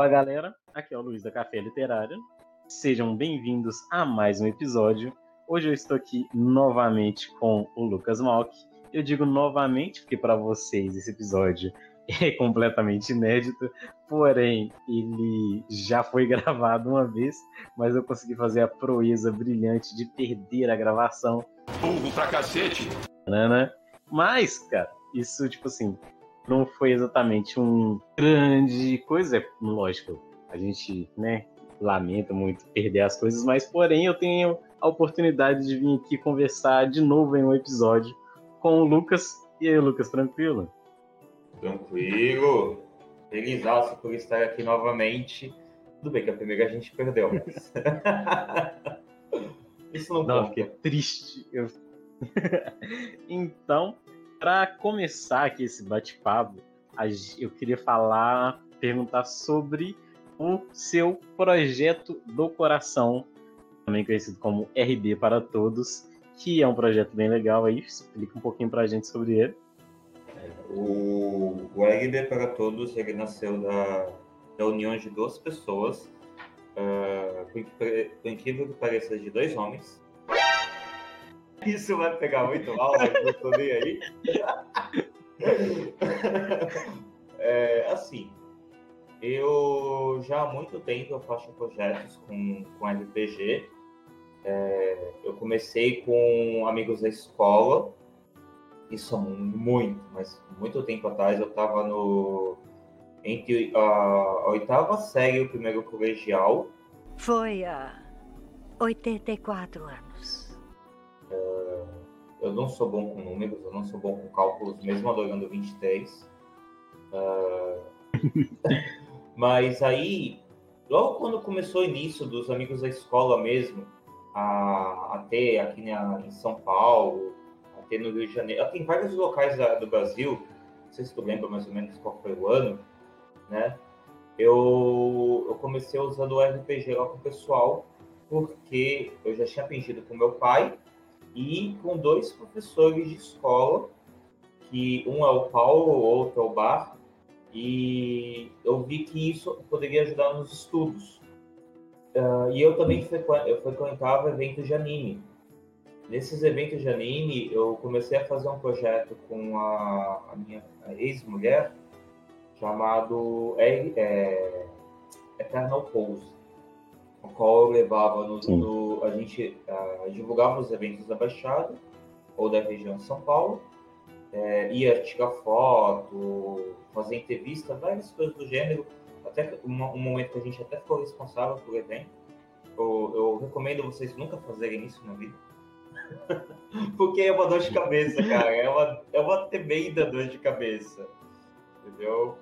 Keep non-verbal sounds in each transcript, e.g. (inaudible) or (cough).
Fala galera, aqui é o Luiz da Café Literária. Sejam bem-vindos a mais um episódio. Hoje eu estou aqui novamente com o Lucas Malk. Eu digo novamente porque para vocês esse episódio (laughs) é completamente inédito, porém ele já foi (laughs) gravado uma vez, mas eu consegui fazer a proeza brilhante de perder a gravação. Burro pra cacete! Mas, cara, isso, tipo assim, não foi exatamente um grande coisa, é lógico, a gente, né, lamenta muito perder as coisas, mas porém eu tenho a oportunidade de vir aqui conversar de novo em um episódio com o Lucas. E aí, Lucas, tranquilo? Tranquilo. Feliz por estar aqui novamente. Tudo bem que a primeira a gente perdeu, mas. (laughs) Isso não, não fiquei triste. Eu... (laughs) então, para começar aqui esse bate-papo, eu queria falar, perguntar sobre o seu projeto do coração, também conhecido como RB para Todos, que é um projeto bem legal aí. Explica um pouquinho para a gente sobre ele. O, o RB para Todos ele nasceu da, da união de duas pessoas, uh, por, por incrível que pareça, de dois homens. Isso vai pegar muito mal, não tô nem aí. (laughs) é, assim, eu já há muito tempo eu faço projetos com, com RPG. É, eu comecei com amigos da escola, isso há muito, mas muito tempo atrás eu estava no entre a, a, oitava série e o primeiro colegial. Foi há 84 anos. Eu não sou bom com números, eu não sou bom com cálculos, mesmo adorando 23. É, (laughs) Mas aí, logo quando começou o início dos amigos da escola mesmo, a, a ter aqui na, em São Paulo, a ter no Rio de Janeiro, tem vários locais da, do Brasil, não sei se tu lembra mais ou menos qual foi o ano, né? Eu, eu comecei usando o RPG lá com o pessoal, porque eu já tinha aprendido com meu pai e com dois professores de escola, que um é o Paulo, o outro é o Bar, e eu vi que isso poderia ajudar nos estudos. Uh, e eu também eu frequentava eventos de anime. Nesses eventos de anime, eu comecei a fazer um projeto com a, a minha ex-mulher chamado é, é, Eternal Pose, o qual eu levava no, no a gente uh, divulgava os eventos da Baixada ou da região de São Paulo é, ia tirar foto, fazer entrevista, várias coisas do gênero. Até um, um momento que a gente até ficou responsável por evento. Eu, eu recomendo vocês nunca fazerem isso na vida. (laughs) Porque é uma dor de cabeça, cara. É uma, é uma tremenda dor de cabeça. Entendeu?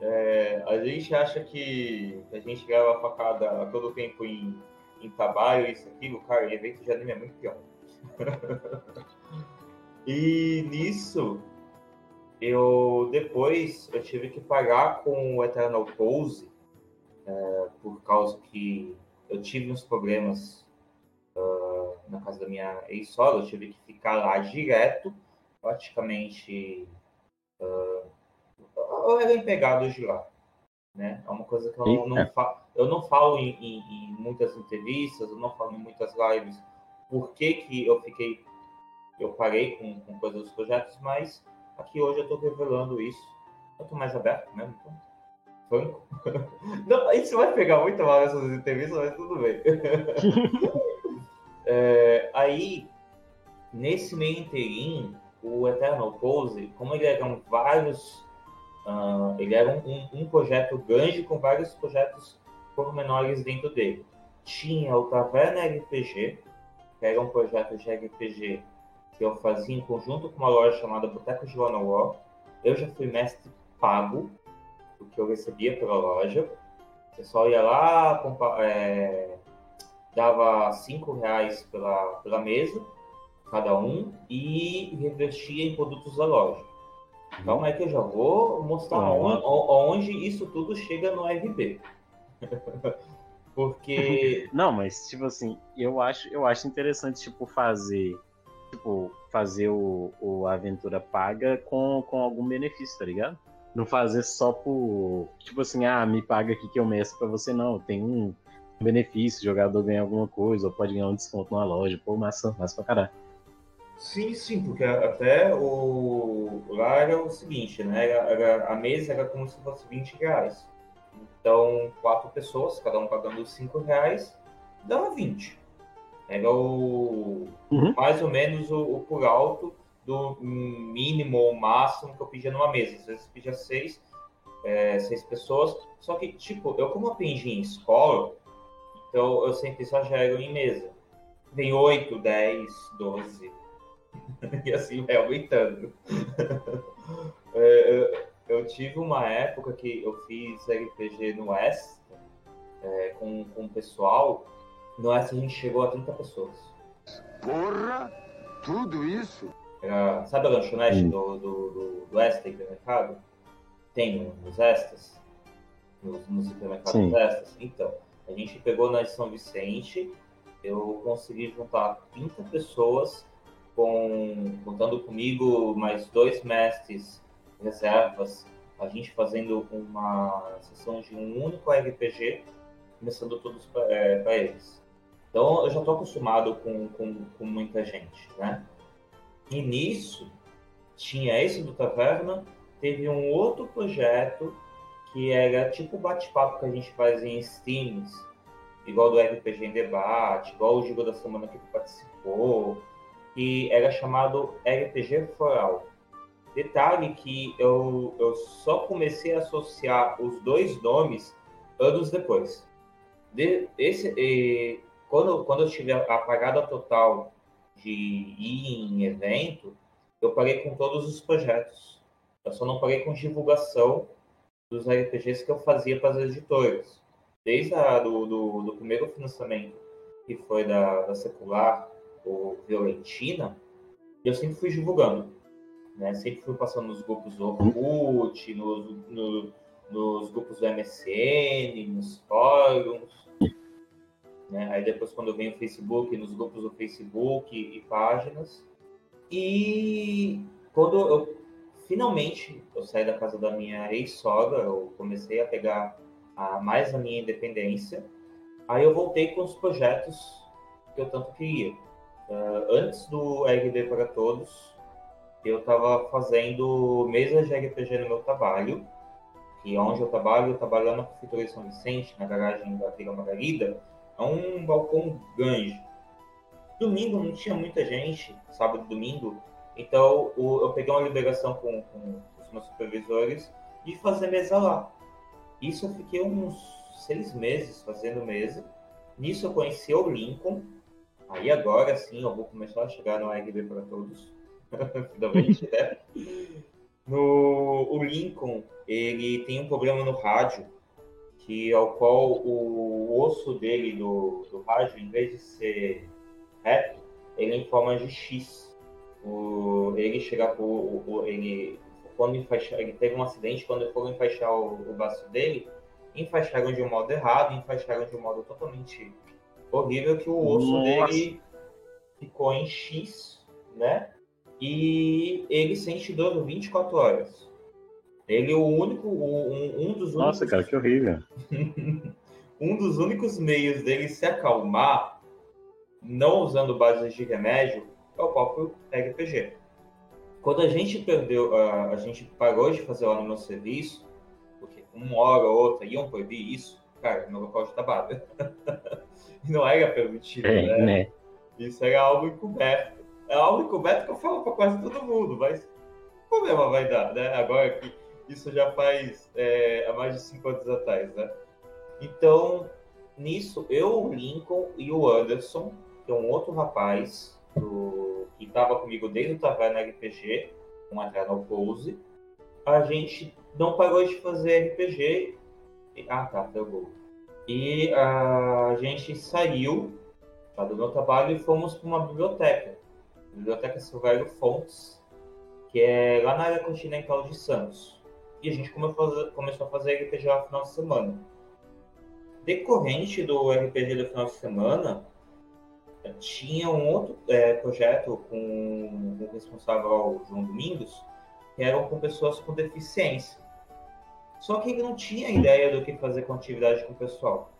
É, a gente acha que a gente grava a facada a todo tempo em, em trabalho, isso, aquilo, cara, evento de anime é muito pior. (laughs) E nisso, eu depois eu tive que pagar com o Eternal Pose, é, por causa que eu tive uns problemas uh, na casa da minha ex-sogra, eu tive que ficar lá direto, praticamente. Uh, eu era empregado de lá. Né? É uma coisa que eu não, não falo, eu não falo em, em, em, muitas entrevistas, eu não falo em muitas lives, por que, que eu fiquei eu parei com, com coisas dos projetos, mas aqui hoje eu estou revelando isso. Eu estou mais aberto mesmo, então. Franco. (laughs) Não, isso vai pegar muito mal nessas entrevistas, mas tudo bem. (laughs) é, aí, nesse meio inteirinho, o Eternal Pose, como ele eram vários. Uh, ele era um, um, projeto grande com vários projetos pormenores dentro dele. Tinha o Taverna RPG, que era um projeto de RPG que eu fazia em conjunto com uma loja chamada Boteco Joana War. Eu já fui mestre pago, o que eu recebia pela loja. O pessoal ia lá, é, dava cinco reais pela, pela mesa, cada um, e revestia em produtos da loja. Então é que eu já vou mostrar onde, onde isso tudo chega no RB. (laughs) Porque. Não, mas tipo assim, eu acho, eu acho interessante, tipo, fazer tipo, fazer o, o aventura paga com, com algum benefício, tá ligado? Não fazer só por. Tipo assim, ah, me paga aqui que eu meço pra você, não. Tem um benefício, o jogador ganha alguma coisa, ou pode ganhar um desconto numa loja. Pô, massa, massa pra caralho. Sim, sim, porque até o lá era o seguinte, né? Era, era, a mesa era como se fosse 20 reais. Então, quatro pessoas, cada um pagando 5 reais, dava 20. Era o uhum. mais ou menos o, o por alto do mínimo ou máximo que eu pedia numa mesa. Às vezes eu pedia seis, é, seis pessoas. Só que, tipo, eu como aprendi em escola, então eu sempre exagero em mesa. Vem oito, dez, doze. (laughs) e assim vai aumentando. (laughs) é, eu tive uma época que eu fiz RPG no West é, com, com o pessoal. No West a gente chegou a 30 pessoas. Porra! Tudo isso? Era, sabe a lanchonete do, do, do, do Extra mercado? Tem nos Extras? Nos, nos supermercados. Extras? Então, a gente pegou na São Vicente, eu consegui juntar 30 pessoas, com, contando comigo mais dois mestres reservas, a gente fazendo uma sessão de um único RPG, começando todos para é, eles. Então, eu já estou acostumado com, com, com muita gente, né? E nisso, tinha esse do Taverna, teve um outro projeto que era tipo bate-papo que a gente faz em streams, igual do RPG em debate, igual o Gigo da Semana que participou, e era chamado RPG Foral. Detalhe que eu, eu só comecei a associar os dois nomes anos depois. De, esse, e, quando, quando eu tive a apagada total de ir em evento, eu parei com todos os projetos. Eu só não parei com divulgação dos RPGs que eu fazia para as editoras. Desde a, do, do, do, primeiro financiamento, que foi da, da Secular, o Violentina, eu sempre fui divulgando. Né? Sempre fui passando nos grupos do Orkut, nos, no, nos grupos do MSN, nos fóruns, né? Aí depois quando vem o Facebook, nos grupos do Facebook e páginas. E quando eu finalmente eu saí da casa da minha ex-sogra, eu comecei a pegar a, mais a minha independência. Aí eu voltei com os projetos que eu tanto queria. Uh, antes do RB para Todos, eu estava fazendo mesas de RPG no meu trabalho, que onde eu trabalho, eu trabalho lá na Prefeitura de São Vicente, na garagem da Vila Margarida, é um balcão grande. Domingo não tinha muita gente, sábado e domingo, então eu peguei uma liberação com, com os meus supervisores de fazer mesa lá. Isso eu fiquei uns seis meses fazendo mesa. Nisso eu conheci o Lincoln. Aí agora sim eu vou começar a chegar no RB para todos. (laughs) Finalmente, né? No, o Lincoln, ele tem um problema no rádio que ao qual o osso dele do, do rádio, em vez de ser reto, ele é em forma de X. O, ele chega por, o, ele quando enfaixar, ele teve um acidente quando foram enfaixar o, o baço dele, enfaixaram de um modo errado, enfaixaram de um modo totalmente horrível que o osso Nossa. dele ficou em X, né? E ele sente dor 24 horas. Ele é o único, um, um dos únicos... Nossa, cara, que horrível. (laughs) um dos únicos meios dele se acalmar, não usando bases de remédio, é o próprio RPG. Quando a gente perdeu, a, a gente parou de fazer lá no meu serviço, porque uma hora ou outra iam proibir isso, cara, meu local de trabalho. (laughs) (laughs) não era permitido, é, né? né? Isso era algo encoberto. É algo encoberto que eu falo para quase todo mundo, mas que problema vai dar, né? Agora que isso já faz é, há mais de cinco anos atrás, né? Então, nisso, eu, o Lincoln e o Anderson, que é um outro rapaz do, que estava comigo desde o Taverna RPG, com a Eternal Pose, a gente não parou de fazer RPG. Ah, tá, pegou. E a gente saiu tá, do meu trabalho e fomos para uma biblioteca. Biblioteca Silvério Fontes, que é lá na área continental de Santos e a gente começou a fazer RPG no final de semana. Decorrente do RPG do final de semana, tinha um outro é, projeto com o responsável João Domingos, que eram com pessoas com deficiência. Só que ele não tinha ideia do que fazer com atividade com o pessoal.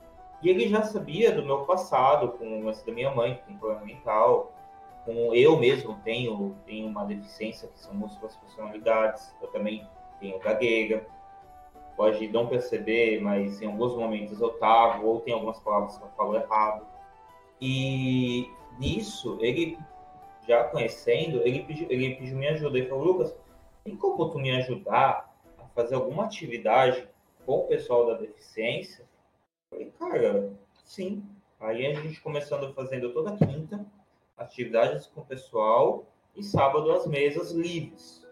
E ele já sabia do meu passado, com o da minha mãe, que tem problema mental, com eu mesmo tenho, tenho uma deficiência que são múltiplas personalidades, eu também tenho gagueira. Pode não perceber, mas em alguns momentos eu tava, ou tem algumas palavras que eu falo errado. E nisso, ele já conhecendo, ele pediu, ele pediu minha ajuda. Ele falou, Lucas, tem como tu me ajudar fazer alguma atividade com o pessoal da deficiência? Falei, cara, sim. Aí a gente começando fazendo toda quinta, atividades com o pessoal, e sábado as mesas livres.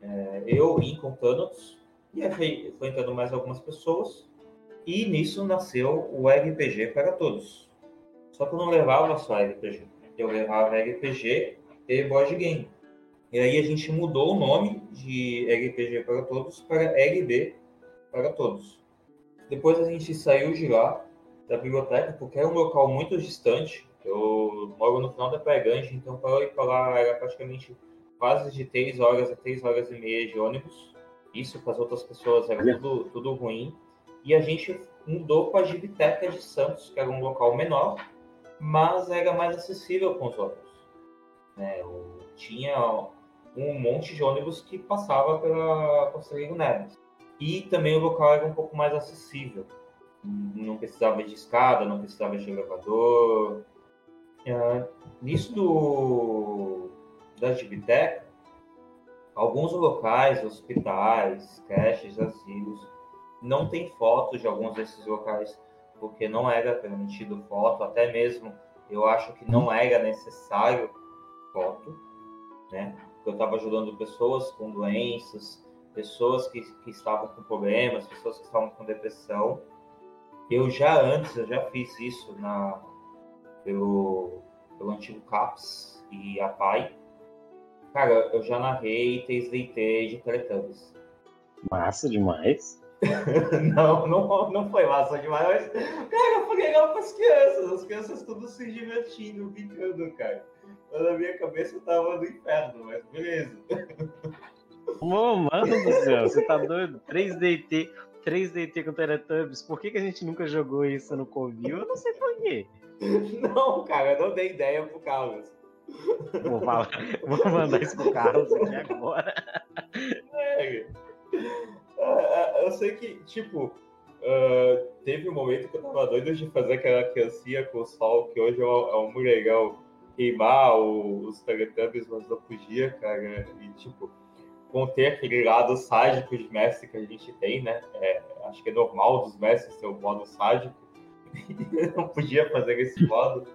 É, eu em Contanos, e aí foi, foi entrando mais algumas pessoas, e nisso nasceu o RPG para todos. Só que eu não levava só RPG eu levava RPG e board game. E aí a gente mudou o nome de RPG para todos para RB para todos. Depois a gente saiu de lá, da biblioteca, porque era um local muito distante. Eu moro no final da Praia então para ir para lá era praticamente quase de 3 horas a 3 horas e meia de ônibus. Isso para as outras pessoas era tudo, tudo ruim. E a gente mudou para a Gibiteca de Santos, que era um local menor, mas era mais acessível com os ônibus. Né? Tinha um monte de ônibus que passava pela Conselheiro Neves. E também o local era um pouco mais acessível. Não precisava de escada, não precisava de elevador. É, nisso do, da Gibiteca, alguns locais, hospitais, creches, asilos, não tem fotos de alguns desses locais porque não era permitido foto, até mesmo eu acho que não era necessário foto, né? Eu estava ajudando pessoas com doenças, pessoas que, que estavam com problemas, pessoas que estavam com depressão. Eu já antes, eu já fiz isso na, pelo, pelo antigo CAPS e a PAI. Cara, eu já narrei 3DT de Teletubbies. Massa demais. (laughs) não, não, não foi massa demais, mas, cara, foi legal para as crianças. As crianças tudo se divertindo, brincando, cara. Na minha cabeça eu tava no inferno, mas beleza. Ô, mano do céu, você tá doido? 3DT, 3DT com Teletubbies, por que, que a gente nunca jogou isso no Covil? Eu não sei por quê. Não, cara, eu não dei ideia pro Carlos. Vou, falar, vou mandar isso pro Carlos aqui agora. É. É, é, eu sei que, tipo, uh, teve um momento que eu tava doido de fazer aquela criancinha com o sol, que hoje é um, é um legal queimar os Teletubbies, mas não podia, cara. E, tipo, conter aquele lado sádico de mestre que a gente tem, né? É, acho que é normal dos mestres ter o modo sádico. (laughs) não podia fazer esse modo.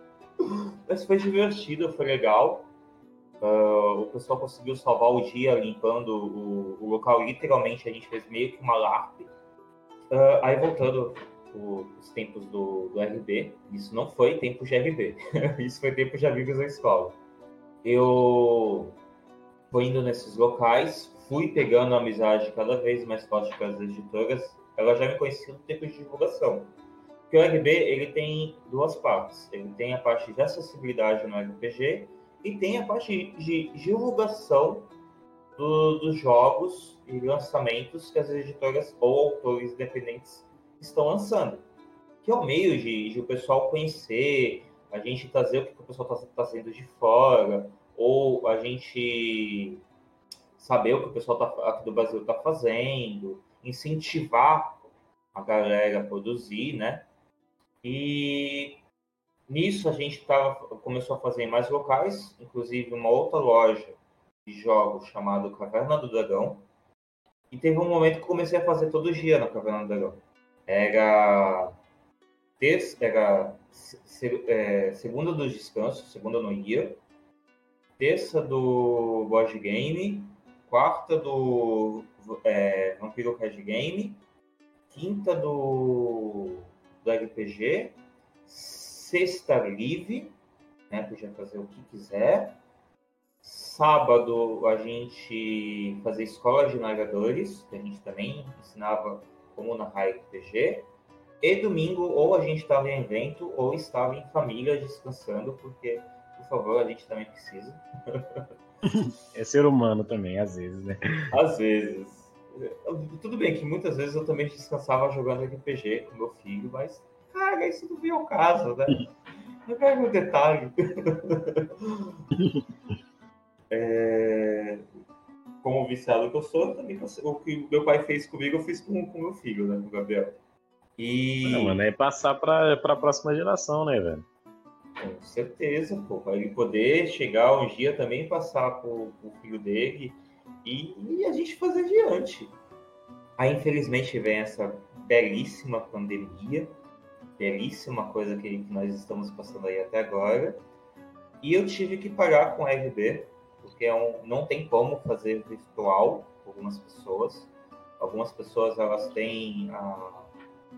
Mas foi divertido, foi legal. Uh, o pessoal conseguiu salvar o dia limpando o, o, local. Literalmente, a gente fez meio que uma LARP. Uh, aí, voltando os tempos do, do RB, isso não foi tempo de RB, (laughs) isso foi tempo de amigos da escola. Eu fui indo nesses locais, fui pegando a amizade cada vez mais forte com as editoras. Elas já me conheciam no tempo de divulgação. Porque o RB ele tem duas partes. Ele tem a parte de acessibilidade no RPG e tem a parte de divulgação do, dos jogos e lançamentos que as editoras ou autores independentes estão lançando. Que é o meio de, de o pessoal conhecer, a gente trazer o que o pessoal está trazendo de fora, ou a gente saber o que o pessoal tá, aqui do Brasil está fazendo, incentivar a galera a produzir, né? E Nisso a gente tava, começou a fazer em mais locais, inclusive uma outra loja de jogos chamada Caverna do Dragão. E teve um momento que comecei a fazer todo dia na Caverna do Dragão. Era terça, era é, segunda do descanso, segunda no ia, terça do board game, quarta do é, Vampiro Card Game, quinta do, do RPG, sexta livre, né? Podia fazer o que quiser. Sábado a gente fazia escola de narradores, que a gente também ensinava como narrar RPG. E domingo ou a gente estava em evento ou estava em família descansando, porque, por favor, a gente também precisa. é ser humano também, às vezes, né? Às vezes. Tudo bem que muitas vezes eu também descansava jogando RPG com meu filho, mas, cara, isso não veio ao caso, né? (laughs) Não pega um detalhe. (laughs) é... Como viciado que eu sou, também o que meu pai fez comigo, eu fiz com o meu filho, né? Com o Gabriel. E. Não, mano, é passar para a próxima geração, né, velho? Com certeza, pô. Para ele poder chegar um dia também passar pro, pro filho dele e, e, a gente fazer adiante. Aí, infelizmente, vem essa belíssima pandemia, belíssima coisa que, que nós estamos passando aí até agora. E eu tive que parar com o RB, porque é um, não tem como fazer virtual algumas pessoas. Algumas pessoas elas têm a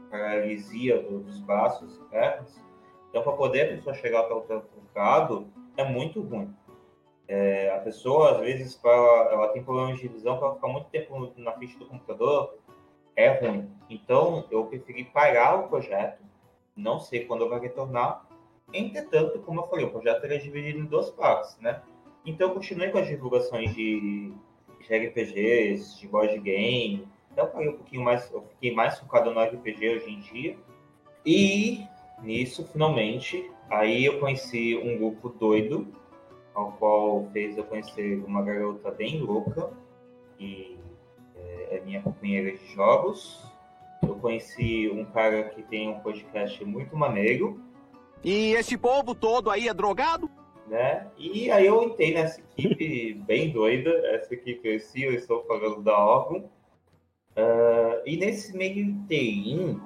paralisia dos braços e pernas. Então, para poder a pessoa chegar até o teclado, é muito ruim. É, a pessoa, às vezes, pra, ela tem problemas de visão, para ficar muito tempo na frente do computador, é ruim. Então, eu preferi parar o projeto, não sei quando vai retornar. Entretanto, como eu falei, o projeto é dividido em duas partes, né? Então, continuei com as divulgações de, de RPGs, de board game, então eu um pouquinho mais, eu fiquei mais focado no RPG hoje em dia. E nisso, finalmente, aí eu conheci um grupo doido, ao qual fez eu conhecer uma garota bem louca, que é, é minha companheira de jogos. Eu conheci um cara que tem um podcast muito maneiro. E esse povo todo aí é drogado? Né? E aí eu entrei nessa equipe bem doida, essa equipe eu eu estou falando da órgão. Uh, e nesse meio interim,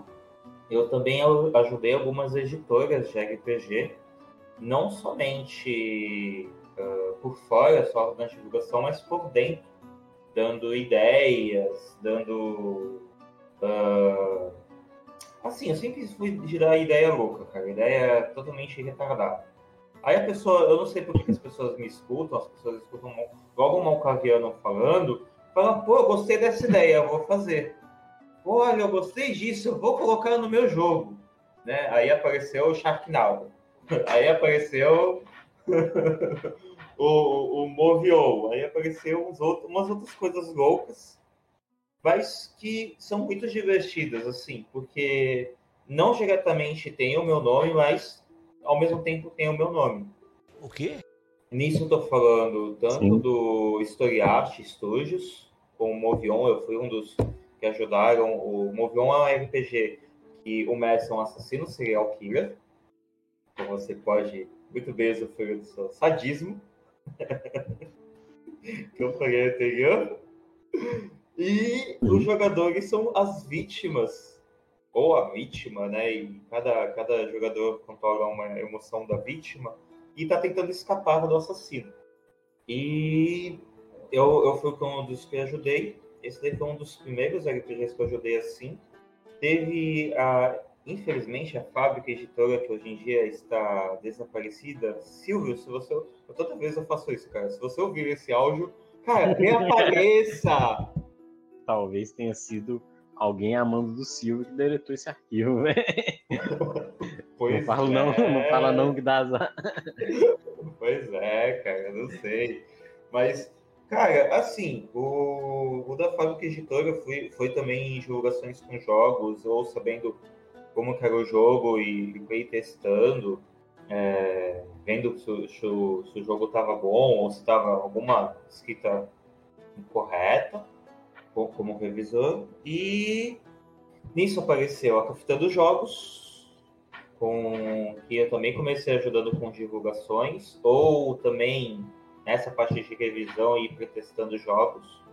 eu também ajudei algumas editoras de RPG, não somente uh, por fora, só na divulgação, mas por dentro, dando ideias, dando. Uh, assim, eu sempre fui girar ideia louca, cara, ideia totalmente retardada. Aí a pessoa, eu não sei por que as pessoas me escutam, as pessoas escutam logo o Malcaviano falando, Fala, pô, eu gostei dessa ideia, eu vou fazer. Olha, eu gostei disso, eu vou colocar no meu jogo. Né? Aí apareceu o Sharknado. (laughs) Aí apareceu (laughs) o, o. Aí apareceu uns outros, umas outras coisas loucas, mas que são muito divertidas, assim, porque não diretamente tem o meu nome, mas ao mesmo tempo tem o meu nome. O quê? Nisso eu tô falando tanto Sim. do Storyart Studios, com o Movion, eu fui um dos que ajudaram. O Movion é um RPG que o Messi é um assassino serial killer. Então você pode muito bem sofrer do seu sadismo. (laughs) que eu falei anterior. E os uhum. jogadores são as vítimas, ou a vítima, né? E cada, cada jogador controla uma emoção da vítima e tá tentando escapar do assassino. E eu, eu fui um dos que ajudei. Esse daí foi um dos primeiros RPGs que eu ajudei assim. Teve a, infelizmente, a fábrica editora que hoje em dia está desaparecida. Silvio, se você. Toda vez eu faço isso, cara. Se você ouvir esse áudio, cara, reapareça! (laughs) Talvez tenha sido alguém amando do Silvio que deletou esse arquivo, (laughs) velho. Pois não fala é. não, não fala não que dá azar. Pois é, cara, não sei. Mas, cara, assim, o, o da Fábrica Editora foi, foi também em divulgações com jogos, ou sabendo como que era o jogo e, e foi testando, é, vendo se, se, se, o jogo estava bom ou se estava alguma escrita incorreta como revisor. E nisso apareceu a Cafeta dos Jogos, com que eu também comecei ajudando com divulgações, ou também nessa parte de revisão e pretestando jogos.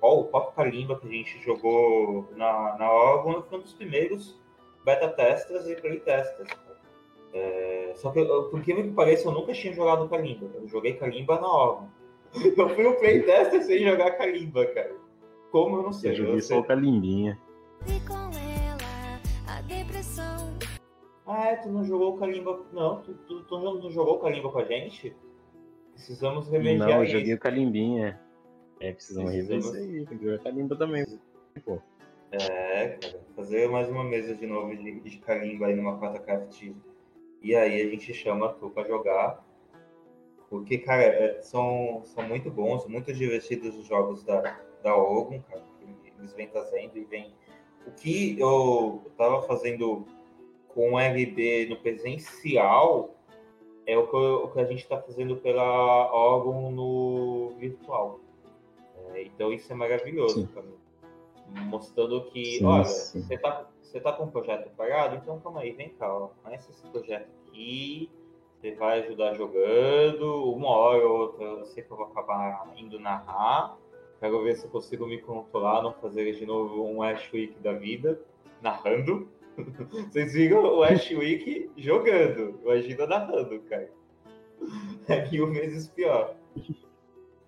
O, o próprio Kalimba que a gente jogou na, na Orgon foi um dos primeiros beta testers e playtesters. É, só que, por que me pareça, eu nunca tinha jogado Kalimba. Eu joguei Kalimba na Orgon. (laughs) Eu fui um playtester sem jogar Kalimba, cara. Como eu não sei. Eu joguei só o Kalimbinha. Ah, é, tu não jogou o Kalimba. Não, tu, tu, tu não jogou o Kalimba com a gente? Precisamos remediar Não, eu joguei o Kalimbinha. É, precisamos, precisamos... rever isso aí. Tem que jogar Kalimba também, pô. É, cara. Fazer mais uma mesa de novo de, de Kalimba aí numa Craft. E aí a gente chama tu pra jogar. Porque, cara, é, são, são muito bons, muito divertidos os jogos da, da Ogun, cara. eles vêm trazendo e vêm. O que eu estava fazendo com o RB no presencial é o que, o que a gente está fazendo pela órgão no virtual. É, então isso é maravilhoso. Mostrando que, sim, olha, sim. você está você tá com um projeto parado, então calma aí, vem cá, ó, conhece esse projeto aqui, você vai ajudar jogando, uma hora ou outra eu sei que eu vou acabar indo narrar, quero ver se eu consigo me controlar, não fazer de novo um Ash Week da vida, narrando. (laughs) Vocês viram o Ash Week jogando, imagina narrando, cara. É mil vezes pior.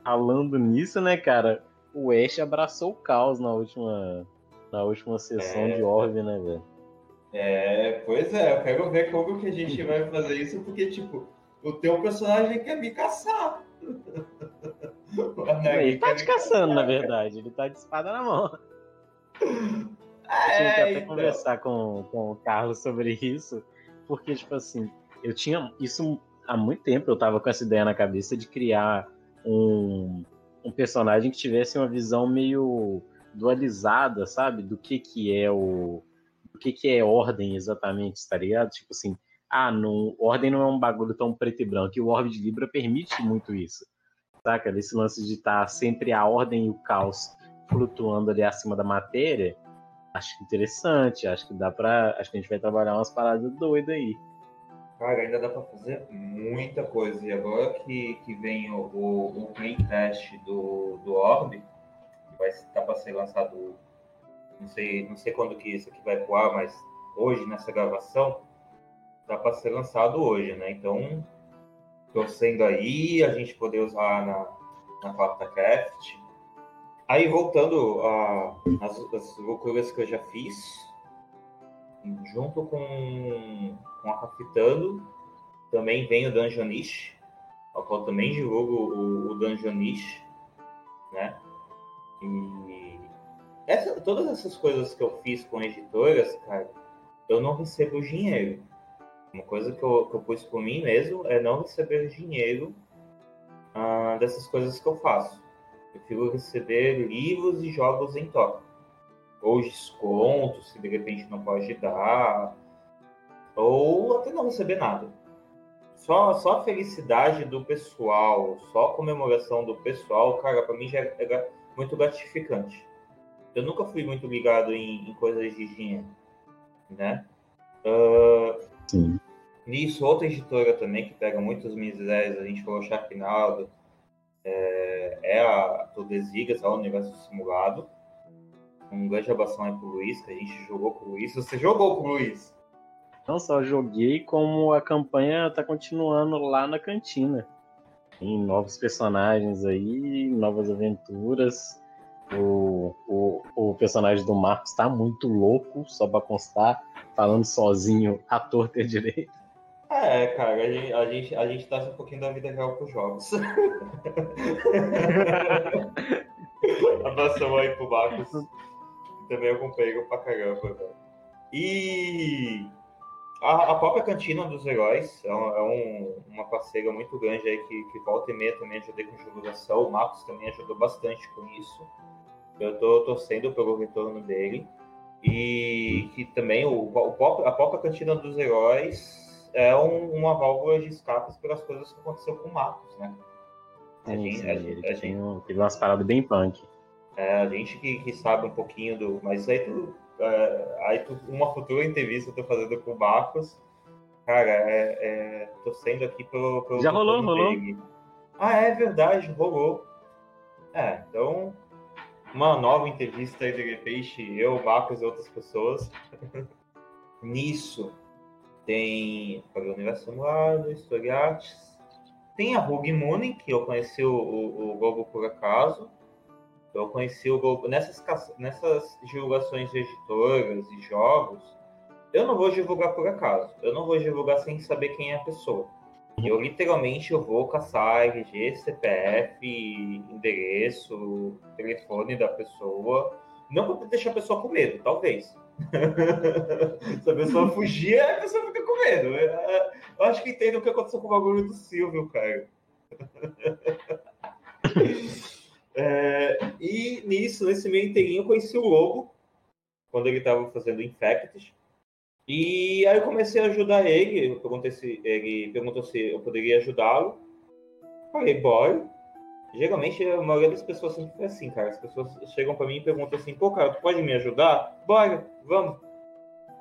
Falando nisso, né, cara, o Ash abraçou o caos na última, na última sessão é... de Orbe, né, velho? É, pois é, eu quero ver como que a gente vai fazer isso, porque, tipo, o teu personagem quer me caçar. (laughs) ele tá te caçando, na verdade. Ele tá de espada na mão. (laughs) É, tinha que até então. conversar com, com o Carlos sobre isso, porque, tipo assim, eu tinha isso há muito tempo, eu tava com essa ideia na cabeça de criar um, um personagem que tivesse uma visão meio dualizada, sabe? Do que que é o... do que que é ordem exatamente, tá ligado? Tipo assim, ah, não, ordem não é um bagulho tão preto e branco, e o Orbe de Libra permite muito isso, saca? Desse lance de estar tá sempre a ordem e o caos flutuando ali acima da matéria, acho interessante, acho que dá pra. Acho que a gente vai trabalhar umas paradas doidas aí. Cara, ainda dá pra fazer muita coisa. E agora que, que vem o, o, o test do, do Orb, que vai estar para ser lançado. Não sei, não sei quando que isso aqui vai voar, mas hoje nessa gravação dá para ser lançado hoje, né? Então, torcendo aí, a gente poder usar na, na quarta craft Aí voltando às loucuras que eu já fiz, junto com, com a Capitando, também vem o Dungeonish, ao qual também divulgo o, o Dungeonish, né? E essa, todas essas coisas que eu fiz com editoras, cara, eu não recebo dinheiro. Uma coisa que eu, que eu pus por mim mesmo é não receber dinheiro ah, dessas coisas que eu faço. Prefiro receber livros e jogos em troca. Ou descontos, se de repente não pode dar. Ou até não receber nada. Só, só a felicidade do pessoal, só a comemoração do pessoal, cara, para mim já é muito gratificante. Eu nunca fui muito ligado em, em coisas de dinheiro, né? Uh, Sim. Nisso, outra editora também que pega minhas ideias, a gente falou Sharknado, é, é a Todesigas, é o Universo Simulado. Um grande abração aí pro Luiz, que a gente jogou com o Luiz. Você jogou com o Luiz? Não só joguei, como a campanha tá continuando lá na cantina. Tem novos personagens aí, novas aventuras. O, o, o personagem do Marcos tá muito louco, só pra constar, falando sozinho, ator ter direito. É, cara, a gente, a gente, a gente um pouquinho da vida real pros jogos. (laughs) Abração aí pro Marcos. Também acompanho pra caramba, velho. E a, a, própria Cantina dos Heróis é, um, é um, uma parceira muito grande aí que, que volta e meia também ajudei com divulgação. O Marcos também ajudou bastante com isso. Eu tô torcendo pelo retorno dele. E que também o, o, a própria Cantina dos Heróis é um, uma válvula de escape pelas coisas que aconteceu com o Marcos, né? A sim, gente, sim, a, ele a gente, teve umas paradas bem punk. É, a gente que, que, sabe um pouquinho do. Mas aí tu. É, aí tu, uma futura entrevista eu tô fazendo com o Marcos. Cara, é, é, tô sendo aqui pelo. pelo Já rolou, rolou. Ah, é verdade, rolou. É, então. Uma nova entrevista aí de repente, eu, Marcos e outras pessoas. (laughs) Nisso, tem Universo Simulado, Historiates, tem a Rogue Moon, que eu conheci o, o, o por acaso. Eu conheci o Globo nessas, nessas divulgações de editoras e jogos. Eu não vou divulgar por acaso. Eu não vou divulgar sem saber quem é a pessoa. Eu literalmente eu vou caçar RG, CPF, endereço, telefone da pessoa. Não para deixar a pessoa com medo, talvez. (laughs) Se a pessoa fugir, a pessoa fica com medo. Eu acho que entendo o que aconteceu com o bagulho do Silvio, cara. (laughs) É, e nisso, nesse meio inteirinho, eu conheci o Lobo, quando ele estava fazendo Infected. E aí eu comecei a ajudar ele. Eu perguntei se, ele perguntou se eu poderia ajudá-lo. Falei, bora. Geralmente a maioria das pessoas sempre foi assim, cara. As pessoas chegam para mim e perguntam assim, pô, cara, tu pode me ajudar? Bora, vamos.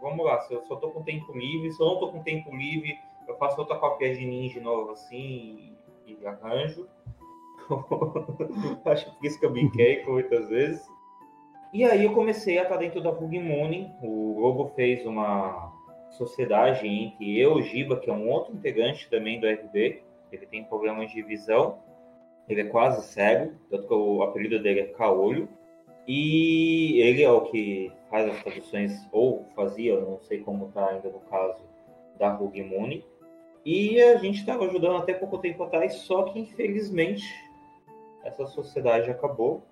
Vamos lá, se eu só tô com tempo livre, se eu não tô com tempo livre, eu faço outra cópia de ninja nova assim e, e arranjo. (laughs) Acho que isso que eu brinquei muitas vezes. E aí eu comecei a estar dentro da Bug Money. O Globo fez uma sociedade entre eu, o Giba, que é um outro integrante também do RB. Ele tem problemas de visão. Ele é quase cego, tanto que o apelido dele é Caolho. E ele é o que faz as traduções, ou fazia, não sei como está ainda no caso, da Rug Money. E a gente estava ajudando até pouco tempo atrás, só que infelizmente essa sociedade acabou.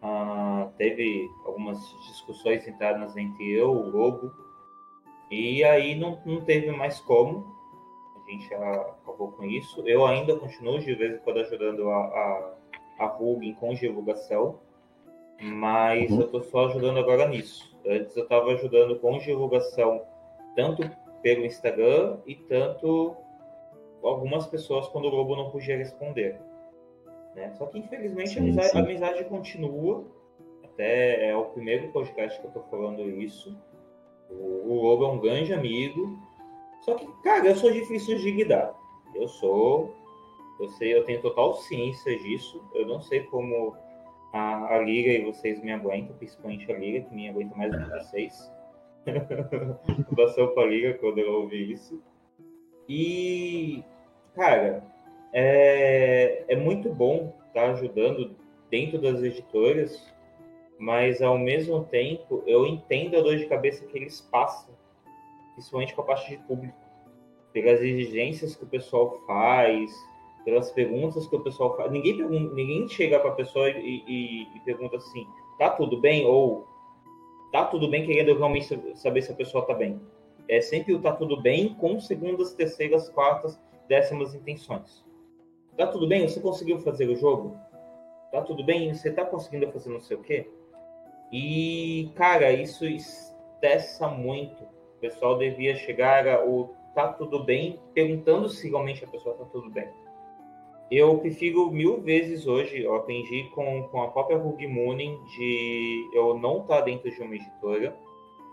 Ah, teve algumas discussões internas entre eu, o Lobo, e aí não, não teve mais como. A gente acabou com isso. Eu ainda continuo de vez em quando ajudando a, a, a Rugin com divulgação, mas uhum. eu estou só ajudando agora nisso. Antes eu estava ajudando com divulgação tanto pelo Instagram e tanto algumas pessoas quando o Globo não podia responder. Né? Só que infelizmente sim, a, amizade, a, amizade, continua. Até é o primeiro podcast que eu tô falando isso. O, o Lobo é um grande amigo. Só que, cara, eu sou difícil de guiar. Eu sou. Eu sei, eu tenho total ciência disso. Eu não sei como a, a Liga e vocês me aguentam, principalmente a Liga, que me aguenta mais do que vocês. (laughs) Fundação para a Liga quando eu ouvi isso. E, cara, é, é muito bom estar tá ajudando dentro das editoras, mas ao mesmo tempo eu entendo a dor de cabeça que eles passam, principalmente com a parte de público, pelas exigências que o pessoal faz, pelas perguntas que o pessoal faz. Ninguém, pergunta, ninguém chega para a pessoa e, e, e, pergunta assim: tá tudo bem? Ou tá tudo bem, querendo realmente saber se a pessoa tá bem. É sempre o tá tudo bem com segundas, terceiras, quartas, décimas intenções. Tá tudo bem? Você conseguiu fazer o jogo? Tá tudo bem? Você tá conseguindo fazer não sei o quê? E, cara, isso estressa muito. O pessoal devia chegar a, o tá tudo bem, perguntando se realmente a pessoa tá tudo bem. Eu prefiro mil vezes hoje, eu aprendi com, com a própria Rug Mooning de eu não estar tá dentro de uma editora.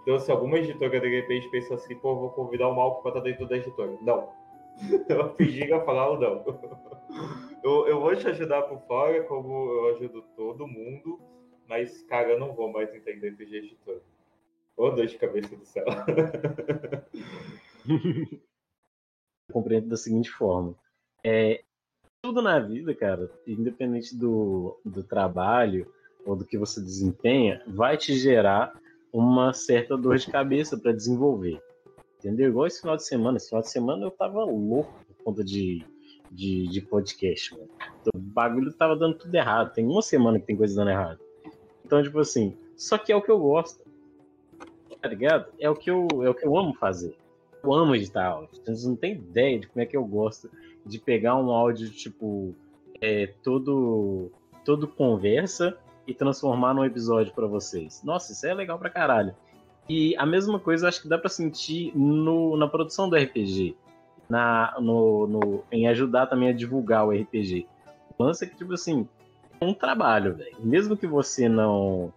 Então, se alguma editora de repente pensa assim, pô, vou convidar o Malco para estar tá dentro da editora. Não. (laughs) Eu pedi para falar ou não. (laughs) Eu, eu vou te ajudar por fora, como eu ajudo todo mundo, mas, cara, eu não vou mais entender de editor. Ô, dor de cabeça do céu. (laughs) compreendo da seguinte forma. É, tudo na vida, cara, independente do, do trabalho ou do que você desempenha, vai te gerar uma certa dor de cabeça para desenvolver. Entendeu? Igual esse final de semana. Esse final de semana eu tava louco por conta de de, de podcast, mano. O bagulho tava dando tudo errado. Tem uma semana que tem coisa dando errado. Então, tipo assim, só que é o que eu gosto. Tá ligado? É o que eu, é o que eu amo fazer. Eu amo editar áudio. Vocês não tem ideia de como é que eu gosto de pegar um áudio, tipo, é, todo, todo conversa e transformar num episódio para vocês. Nossa, isso é legal pra caralho. E a mesma coisa acho que dá para sentir no, na produção do RPG na, no, no, em ajudar também a divulgar o RPG. O lance é que, tipo assim, é um trabalho, velho. Mesmo que você não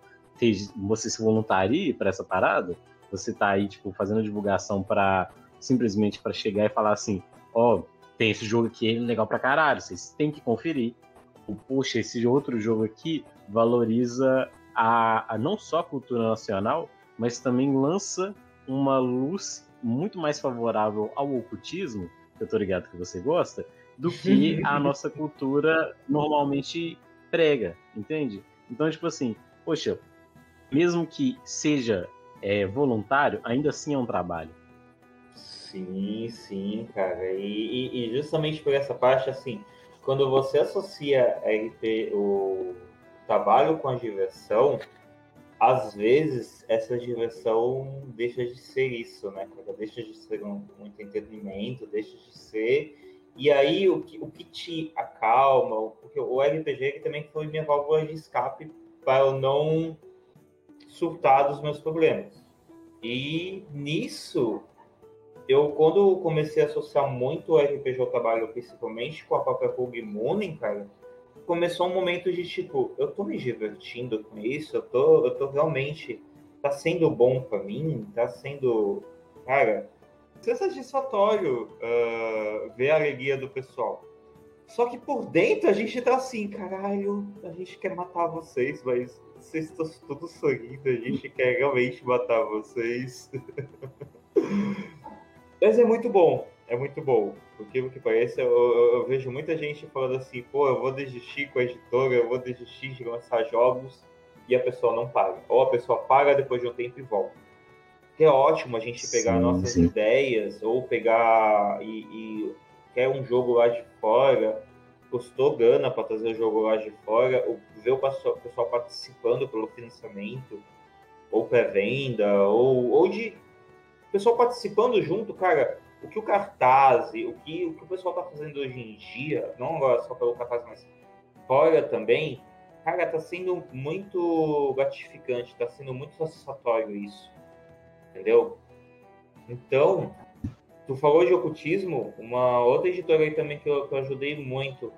você se voluntarie para essa parada, você tá aí, tipo, fazendo divulgação para simplesmente para chegar e falar assim, ó, oh, tem esse jogo aqui, é legal pra caralho, vocês têm que conferir. Poxa, esse outro jogo aqui valoriza a, a não só a cultura nacional, mas também lança uma luz muito mais favorável ao ocultismo, que eu tô ligado que você gosta, do que a (laughs) nossa cultura normalmente prega, entende? Então, tipo assim, poxa, mesmo que seja é, voluntário, ainda assim é um trabalho. Sim, sim, cara. E, e, justamente por essa parte, assim, quando você associa RP, o trabalho com a diversão, às vezes essa diversão deixa de ser isso, né? Deixa de ser um, um entretenimento, deixa de ser. E aí o que, o que te calma, porque o RPG também foi minha válvula de escape para eu não surtar dos meus problemas. E nisso, eu quando comecei a associar muito o RPG trabalho, principalmente com a própria Rogue Mooning, cara, começou um momento de tipo, eu tô me divertindo com isso, eu tô, eu tô realmente tá sendo bom para mim, tá sendo, cara, é satisfatório uh, ver a alegria do pessoal. Só que por dentro a gente tá assim, caralho, a gente quer matar vocês, mas vocês estão todos sorrindo, a gente quer realmente matar vocês. (laughs) mas é muito bom, é muito bom. Porque o que parece, eu, eu, eu, vejo muita gente falando assim, pô, eu vou desistir com a editora, eu vou desistir de lançar jogos, e a pessoa não paga. Ou a pessoa paga depois de um tempo e volta é ótimo a gente pegar sim, nossas sim. ideias ou pegar e, e, quer um jogo lá de fora, custou grana para trazer o jogo lá de fora, ou ver o pessoal, o participando pelo financiamento, ou pré-venda, ou, ou de pessoal participando junto, cara. O que o cartaz, o que o, que o pessoal tá fazendo hoje em dia, não agora só pelo cartaz, mas fora também, cara, tá sendo muito gratificante, tá sendo muito satisfatório isso entendeu? Então, tu falou de ocultismo, uma outra editora aí também que eu, que eu ajudei muito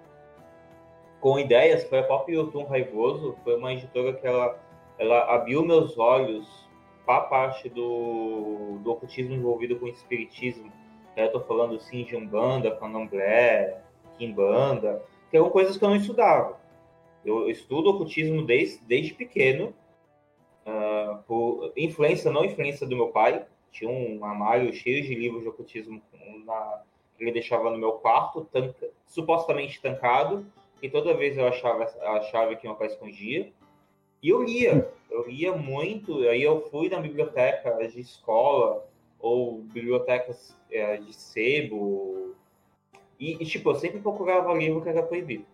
com ideias foi a Pop Yotun Raivoso, foi uma editora que ela, ela abriu meus olhos para a parte do, do ocultismo envolvido com o espiritismo. Eu tô falando sim de Umbanda, Candomblé, Kimbanda, que eram coisas que eu não estudava. Eu estudo ocultismo desde, desde pequeno, uh, por influência, não influência do meu pai. Tinha um armário cheio de livros de ocultismo na, que ele deixava no meu quarto, tanca, supostamente tancado, e toda vez eu achava a chave que meu pai escondia. E eu lia, eu lia muito. Aí eu fui na biblioteca de escola ou bibliotecas é, de sebo. E, e, tipo, eu sempre procurava livro que era proibido.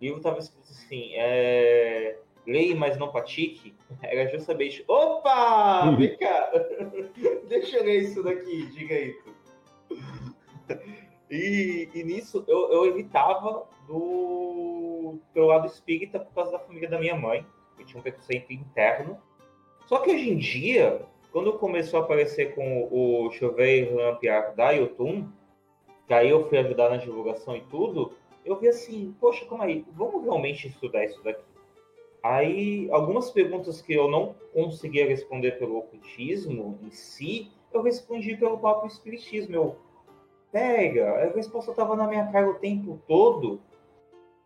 O livro estava escrito assim: é, leia, mas não pratique, (laughs) era justamente, opa, uhum. vem cá, (laughs) deixa eu ler isso daqui, diga aí. (laughs) E, e nisso eu, eu evitava do pelo lado espírita por causa da família da minha mãe, que tinha um preconceito interno. Só que hoje em dia, quando começou a aparecer com o Chover Lampiar da YouTube, que aí eu fui ajudar na divulgação e tudo, eu vi assim, poxa, calma aí, vamos realmente estudar isso daqui. Aí, algumas perguntas que eu não conseguia responder pelo ocultismo em si, eu respondi pelo próprio espiritismo. Eu, pega, a resposta estava na minha cara o tempo todo.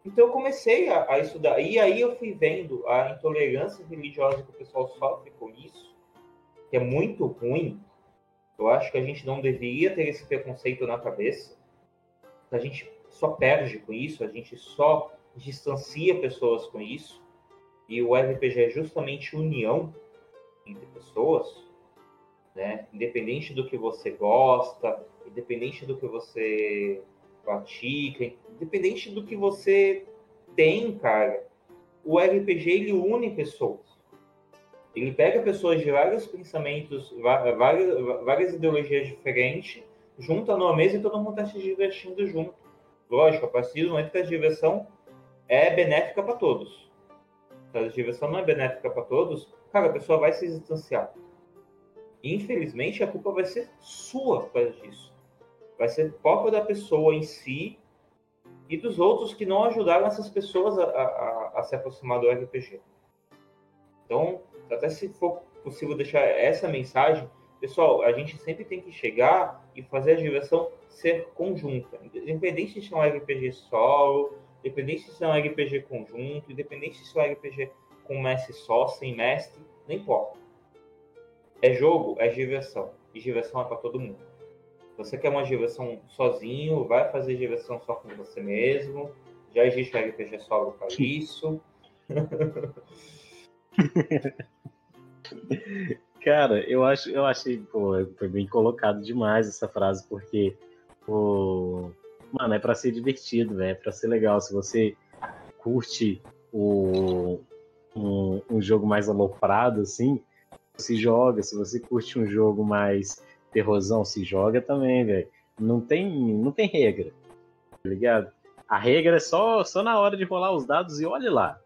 Então, eu comecei a, a, estudar. E aí, eu fui vendo a intolerância religiosa que o pessoal sofre com isso, que é muito ruim. Eu acho que a gente não deveria ter esse preconceito na cabeça. A gente só perde com isso, a gente só distancia pessoas com isso. E o RPG é justamente união entre pessoas, né? Independente do que você gosta, independente do que você pratica, independente do que você tem, cara, o RPG ele une pessoas. Ele pega pessoas de vários pensamentos, várias, várias ideologias diferentes, junta numa mesa e todo mundo está se divertindo junto. Lógico, a partir do momento que a diversão é benéfica para todos a diversão não é benéfica para todos, cara, a pessoa vai se distanciar. Infelizmente, a culpa vai ser sua por causa disso. Vai ser própria da pessoa em si e dos outros que não ajudaram essas pessoas a, a, a se aproximar do RPG. Então, até se for possível deixar essa mensagem, pessoal, a gente sempre tem que chegar e fazer a diversão ser conjunta. Independente de um RPG solo, Independente se é um RPG conjunto, independente se é um RPG com mestre só, sem mestre, não importa. É jogo, é diversão. E diversão é para todo mundo. Você quer uma diversão sozinho, vai fazer diversão só com você mesmo. Já existe um RPG solo para isso. (laughs) Cara, eu acho, eu achei, pô, foi bem colocado demais essa frase, porque o mano, é para ser divertido, velho, é para ser legal. Se você curte o, um, um, jogo mais aloprado, assim, se joga. Se você curte um jogo mais terrorzão, se joga também, velho. Não tem, não tem regra, tá ligado? A regra é só, só na hora de rolar os dados e olhe lá.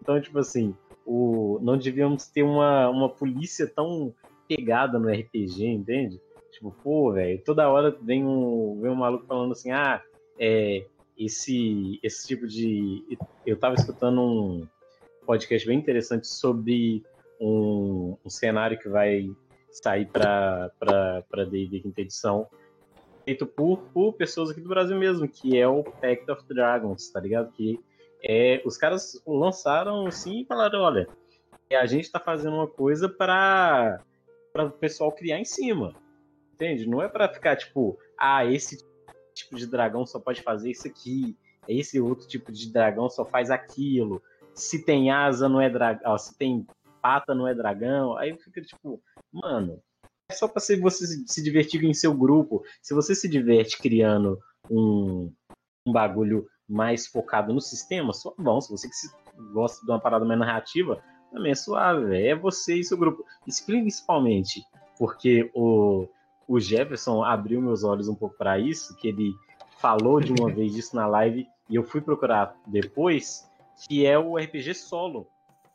Então, tipo assim, o, não devíamos ter uma, uma polícia tão pegada no RPG, entende? Tipo, pô, velho, toda hora vem um, vem um maluco falando assim, ah, é, esse, esse tipo de. Eu tava escutando um podcast bem interessante sobre um, um cenário que vai sair para D&D quinta edição, feito por, por pessoas aqui do Brasil mesmo, que é o Pact of Dragons, tá ligado? Que é, os caras lançaram assim e falaram, olha, a gente tá fazendo uma coisa para o pessoal criar em cima. Entende? Não é para ficar tipo, ah, esse tipo de dragão só pode fazer isso aqui, esse outro tipo de dragão só faz aquilo. Se tem asa não é dragão, se tem pata não é dragão. Aí fica tipo, mano, é só para você se divertir em seu grupo. Se você se diverte criando um, um bagulho mais focado no sistema, só bom. Se você gosta de uma parada mais narrativa, também é suave, é você e seu grupo. Isso principalmente porque o, o Jefferson abriu meus olhos um pouco para isso, que ele falou de uma (laughs) vez disso na live e eu fui procurar depois, que é o RPG solo.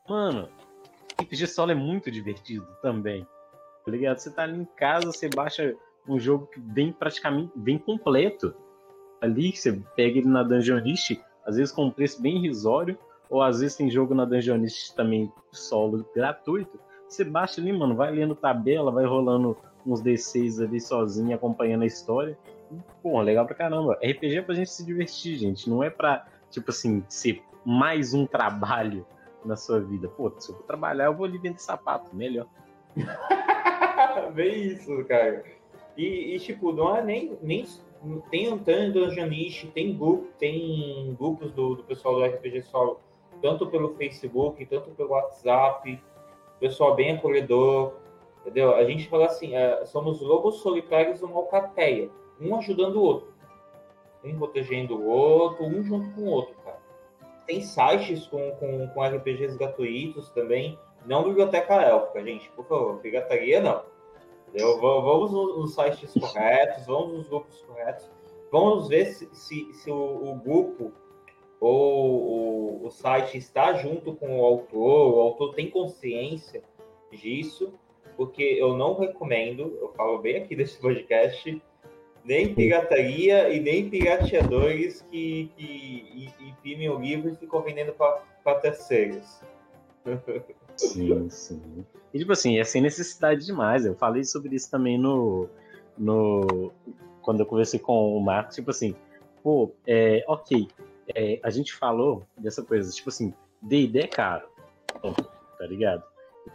Mano, RPG solo é muito divertido também. Tá ligado? Você tá ali em casa, você baixa um jogo que vem praticamente bem completo. Ali, você pega ele na Dungeonist, às vezes com um preço bem irrisório, ou às vezes tem jogo na Dungeonist também solo gratuito. Você baixa ali, mano, vai lendo tabela, vai rolando uns D6 ali sozinho, acompanhando a história. pô, legal pra caramba. RPG é pra gente se divertir, gente. Não é pra, tipo assim, ser mais um trabalho na sua vida. Pô, se eu for trabalhar, eu vou ali vender sapato, melhor. (laughs) Bem isso, cara. E, e, tipo, não é nem, nem tem Antônio Dungeonist, tem grupo, tem grupos do, do pessoal do RPG Solo, tanto pelo Facebook, tanto pelo WhatsApp, pessoal bem acolhedor, entendeu? A gente fala assim, é, somos lobos solitários uma alcateia, um ajudando o outro, um protegendo o outro, um junto com o outro, cara. Tem sites com, com, com RPGs gratuitos também, não biblioteca élfica, gente, por favor, pirataria não. Entendeu? Vamos nos sites corretos, vamos nos grupos corretos, vamos ver se, se, se o, o, grupo ou o, o, site está junto com o autor, o autor tem consciência disso, porque eu não recomendo, eu falo bem aqui desse podcast, nem pirataria e nem pirateadores que, que imprimem o livro e ficam vendendo para terceiros. Sim, sim. E tipo assim, é sem necessidade demais. Eu falei sobre isso também no. no quando eu conversei com o Marcos, tipo assim, pô, é, ok, é, a gente falou dessa coisa, tipo assim, D&D é caro, tá ligado?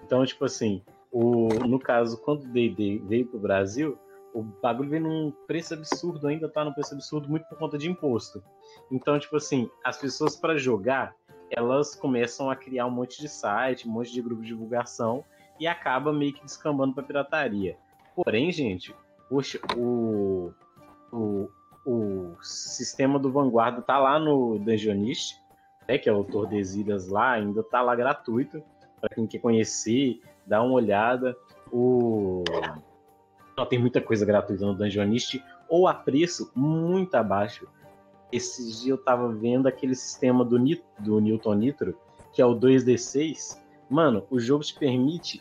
Então, tipo assim, o, no caso, quando o D&D veio pro Brasil, o bagulho veio num preço absurdo, ainda tá num preço absurdo muito por conta de imposto. Então, tipo assim, as pessoas para jogar, elas começam a criar um monte de site, um monte de grupo de divulgação e acaba meio que descambando para pirataria. Porém, gente, poxa, o, o, o sistema do Vanguarda tá lá no Dungeonist, né, que é o Tordesilhas lá, ainda tá lá gratuito para quem quer conhecer, dar uma olhada. O tem muita coisa gratuita no Dungeonist ou a preço muito abaixo esses dias eu tava vendo aquele sistema do, do Newton Nitro, que é o 2D6. Mano, o jogo te permite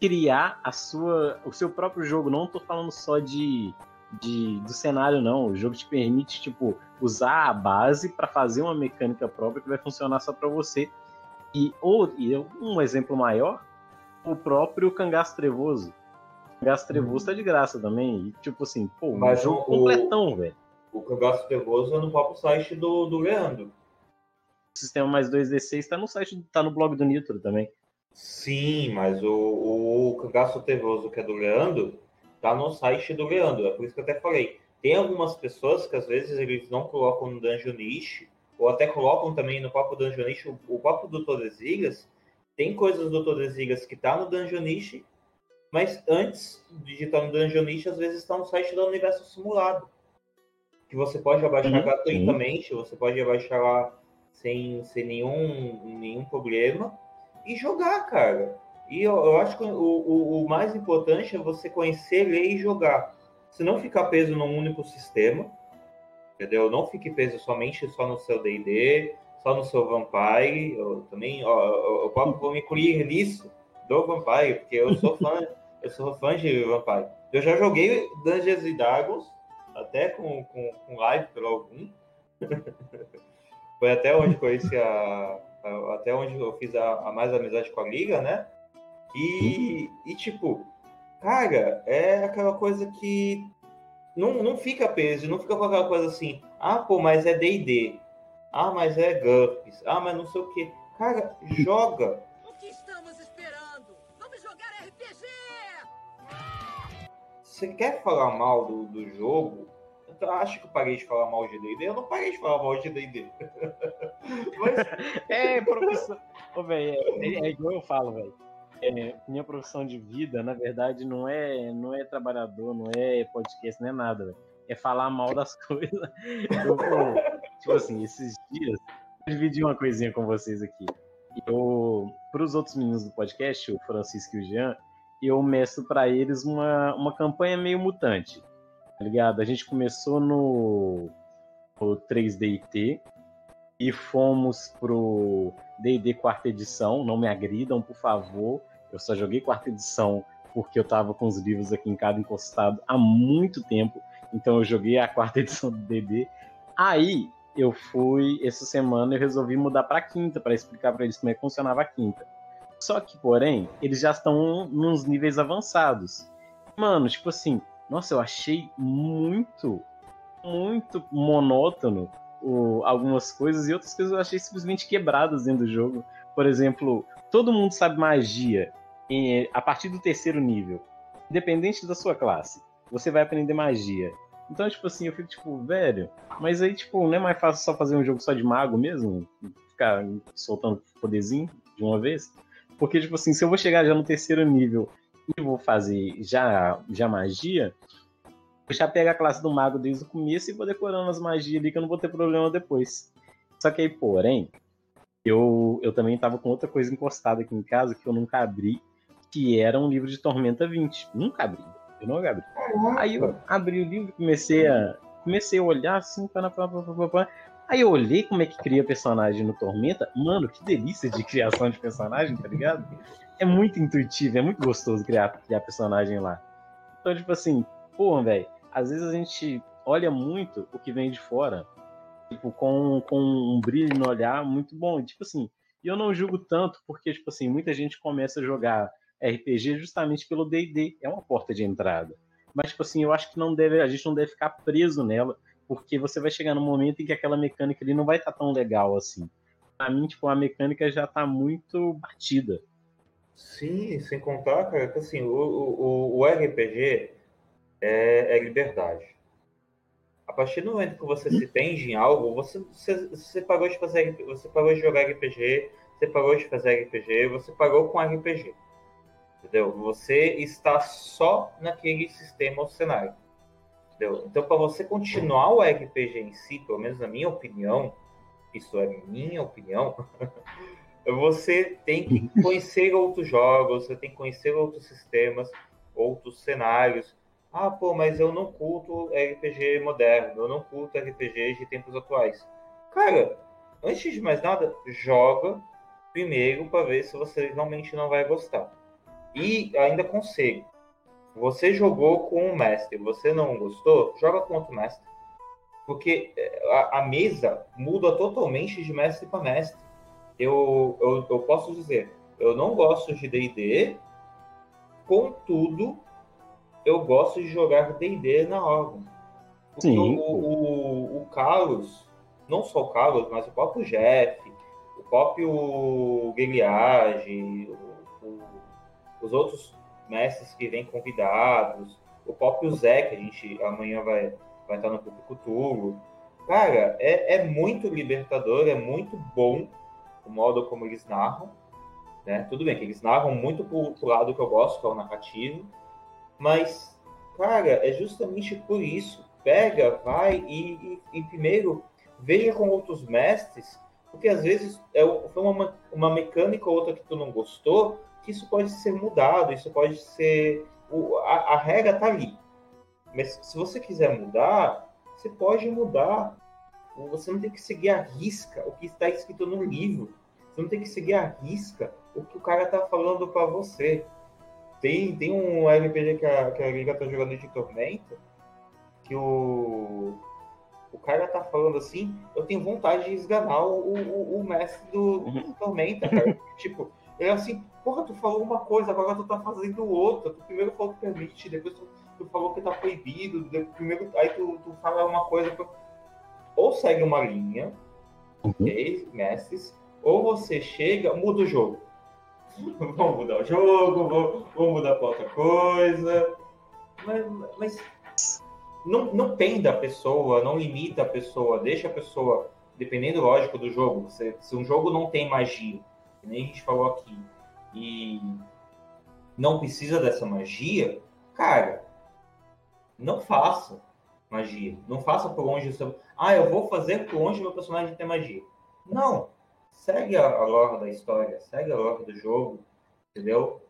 criar a sua, o seu próprio jogo. Não tô falando só de, de do cenário, não. O jogo te permite, tipo, usar a base para fazer uma mecânica própria que vai funcionar só para você. E, ou, e um exemplo maior, o próprio Cangaço Trevoso. Cangaço Trevoso hum. tá de graça também. E, tipo assim, pô, Mas um jogo o, completão, velho o Cangaço Trevoso é no próprio site do, do Leandro. O sistema mais 2D6 está no site, tá no blog do Nitro também. Sim, mas o, o, o Cangaço Trevoso, que é do Leandro, tá no site do Leandro. É por isso que eu até falei. Tem algumas pessoas que às vezes eles não colocam no Dungeonish, ou até colocam também no próprio Dungeonish, o, o próprio Doutor das Ilhas. Tem coisas do Doutor das Ilhas que tá no Dungeonish, mas antes de digitar no Dungeonish, às vezes está no site do Universo Simulado que você pode abaixar uhum, gratuitamente, você pode abaixar lá sem, sem nenhum, nenhum problema e jogar, cara. E eu, eu acho que o, o, o, mais importante é você conhecer, ler e jogar. Se não ficar preso num único sistema, Entendeu? Não fique preso somente só no seu D&D, só no seu Vampire. Eu também, ó, eu, eu vou me incluir nisso do Vampire, porque eu sou fã, (laughs) eu sou fã de Vampire. Eu já joguei Dungeons and Dragons, até com, com, com live pelo algum. (laughs) Foi até onde conheci a, a, até onde eu fiz a, a, mais amizade com a liga, né? E, e tipo, cara, é aquela coisa que não, não fica peso, não fica com aquela coisa assim, ah, pô, mas é D&D, ah, mas é GURPS, ah, mas não sei o que. Cara, joga. O que estamos esperando? Vamos jogar RPG! Você quer falar mal do, do jogo? Eu acho que eu parei de falar mal de D&D. Eu não parei de falar mal de D&D. (laughs) Mas... É, professor... Ô, véio, é, é igual eu falo, velho é, minha profissão de vida, na verdade, não é, não é trabalhador, não é podcast, não é nada, véio. é falar mal das (laughs) coisas. Eu, tipo assim, esses dias, eu dividi uma coisinha com vocês aqui. Para os outros meninos do podcast, o Francisco e o Jean, eu mestro para eles uma, uma campanha meio mutante, tá ligado? A gente começou no, no 3DT e fomos pro D&D quarta edição, não me agridam, por favor. Eu só joguei quarta edição porque eu tava com os livros aqui em casa encostado há muito tempo. Então eu joguei a quarta (laughs) edição do DD. Aí eu fui essa semana eu resolvi mudar para quinta para explicar para eles como é que funcionava a quinta. Só que, porém, eles já estão nos níveis avançados. Mano, tipo assim, nossa, eu achei muito, muito monótono o, algumas coisas e outras coisas eu achei simplesmente quebradas dentro do jogo. Por exemplo, todo mundo sabe magia em, a partir do terceiro nível, independente da sua classe, você vai aprender magia. Então, tipo assim, eu fico tipo, velho, mas aí, tipo, não é mais fácil só fazer um jogo só de mago mesmo? Ficar soltando poderzinho de uma vez? Porque, tipo assim, se eu vou chegar já no terceiro nível e vou fazer já, já magia, eu já pego a classe do mago desde o começo e vou decorando as magias ali que eu não vou ter problema depois. Só que aí, porém, eu, eu também tava com outra coisa encostada aqui em casa que eu nunca abri, que era um livro de Tormenta 20. Nunca abri. Não. Aí eu abri o livro, comecei a comecei a olhar assim, pá, pá, pá, pá, Aí eu olhei como é que cria personagem no Tormenta. Mano, que delícia de criação de personagem, tá ligado? É muito intuitivo, é muito gostoso criar, criar personagem lá. Então, tipo assim, pô, velho, às vezes a gente olha muito o que vem de fora, tipo, com, com um brilho no olhar muito bom. Tipo assim, e eu não julgo tanto, porque, tipo assim, muita gente começa a jogar RPG justamente pelo D&D, é uma porta de entrada. Mas, tipo assim, eu acho que não deve, a gente não deve ficar preso nela, porque você vai chegar num momento em que aquela mecânica ali não vai estar tá tão legal assim. Pra mim, tipo, a mecânica já tá muito batida. Sim, sem contar, cara, que assim, o, o, o RPG é, é liberdade. A partir do momento que você se tende em algo, você, você, você de fazer, você parou de jogar RPG, você parou de fazer RPG, você parou com RPG. Entendeu? Você está só naquele sistema ou cenário. Entendeu? Então, para você continuar o RPG em si, pelo menos na minha opinião, isso é minha opinião, (laughs) você tem que conhecer outros jogos, você tem que conhecer outros sistemas, outros cenários. Ah, pô, mas eu não culto RPG moderno, eu não culto RPG de tempos atuais. Cara, antes de mais nada, joga primeiro para ver se você realmente não vai gostar. E ainda conselho: você jogou com o mestre, você não gostou, joga com outro mestre. Porque eh, a, a mesa muda totalmente de mestre para mestre. Eu, eu, eu posso dizer, eu não gosto de DD, contudo, eu gosto de jogar DD na órgão. Porque Sim. O, o, o, Carlos, não só o Carlos, mas o próprio Jeff, o próprio Guilherme, os outros mestres que vêm convidados, o próprio Zé, que a gente amanhã vai, vai estar no Público Tulo. Cara, é, é muito libertador, é muito bom o modo como eles narram. Né? Tudo bem que eles narram muito pro, pro lado que eu gosto, que é o narrativo, mas, cara, é justamente por isso. Pega, vai e, e, e primeiro veja com outros mestres, porque às vezes é, foi uma, uma mecânica ou outra que tu não gostou, que isso pode ser mudado, isso pode ser. O, a, a regra tá ali. Mas se você quiser mudar, você pode mudar. Você não tem que seguir a risca o que está escrito no livro. Você não tem que seguir a risca o que o cara tá falando para você. Tem, tem um RPG que a, que a Liga tá jogando de Tormenta que o, o cara tá falando assim, eu tenho vontade de esganar o, o, o mestre do, do Tormenta, cara. tipo, ele é assim, porra, tu falou uma coisa, agora tu tá fazendo outra. Tu primeiro falou que permite, depois tu, tu falou que tá proibido, depois, primeiro aí tu, tu fala uma coisa. Ou segue uma linha, ok, mestres, ou você chega, muda o jogo. (laughs) vamos mudar o jogo, vamos, vamos mudar para outra coisa. Mas, mas não, não penda a pessoa, não limita a pessoa, deixa a pessoa, dependendo, lógico, do jogo. Se, se um jogo não tem magia, que nem a gente falou aqui, e não precisa dessa magia, cara, não faça magia. Não faça por onde seu. Ah, eu vou fazer por onde meu personagem tem magia. Não segue a, a lore da história, segue a lore do jogo, entendeu?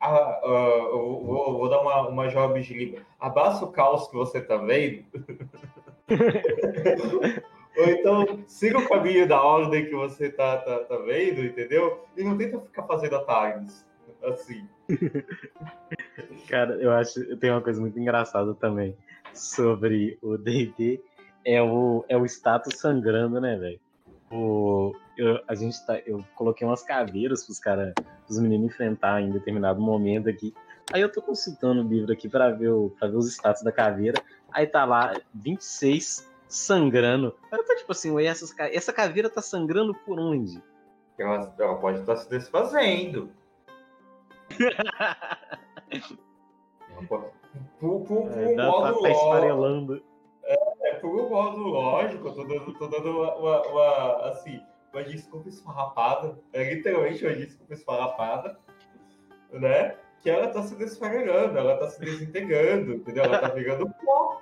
Ah, uh, eu vou, vou, dar uma, uma job de liga. Abraça o caos que você tá vendo. (laughs) Ou então, siga o caminho da ordem que você tá, tá, tá vendo, entendeu? E não tenta ficar fazendo atalhos, assim. (laughs) Cara, eu acho eu tenho uma coisa muito engraçada também sobre o D&D, é o, é o status sangrando, né, velho? o, eu, a gente tá, eu coloquei umas caveiras pros caras, os meninos enfrentar em determinado momento aqui. Aí eu tô consultando o livro aqui para ver, o, pra ver os status da caveira. Aí tá lá, 26 sangrando. Eu tô tipo assim, ué, essas, essa caveira tá sangrando por onde? Ela, ela pode estar tá se desfazendo. por, por, por, é, dá, tá, tá esfarelando. É, por um modo lógico, eu tô dando, tô dando uma, uma, uma, assim, uma desculpa esfarrapada, é literalmente uma desculpa esfarrapada, né? Que ela tá se desfarelando, ela tá se desintegrando, entendeu? Ela tá (laughs) virando pó.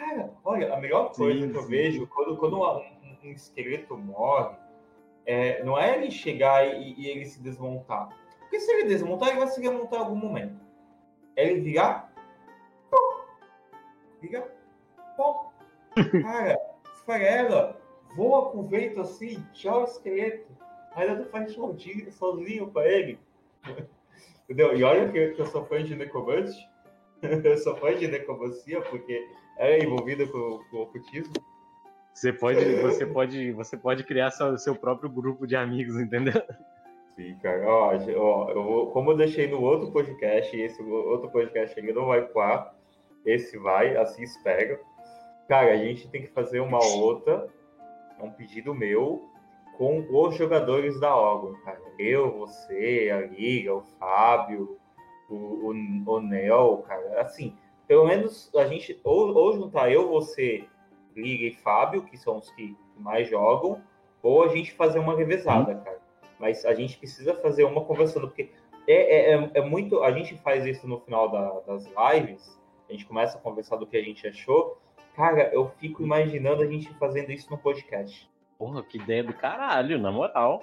Cara, olha, a melhor coisa sim, que eu sim. vejo quando, quando um, um, esqueleto morre, é, não é ele chegar e, e, ele se desmontar. Porque se ele desmontar, ele vai se remontar em algum momento. É ele virar. Virar Pô, (laughs) cara, esfarela, voa com o vento assim, tchau esqueleto. Ainda tu faz sozinho, sozinho pra ele. (laughs) Entendeu? E olha que, que eu sou fã de necromante. (laughs) eu sou fã de necromancia porque é envolvida com, com o ocultismo. Você pode, você pode, você pode criar seu, seu próprio grupo de amigos, entendeu? Sim, cara. Ó, ó, eu vou, como eu deixei no outro podcast, esse outro podcast ele não vai voar, esse vai, assim espero. Cara, a gente tem que fazer uma outra, é um pedido meu, com os jogadores da Ogon, cara. Eu, você, a Liga, o Fábio, o, o, o Nel, cara. Assim, pelo menos a gente, ou, ou juntar eu, você, Liga e Fábio, que são os que mais jogam, ou a gente fazer uma revezada, cara. Mas a gente precisa fazer uma conversando, porque é, é, é, é muito. A gente faz isso no final da, das lives, a gente começa a conversar do que a gente achou, Cara, eu fico imaginando a gente fazendo isso no podcast. Porra, que ideia do caralho, na moral.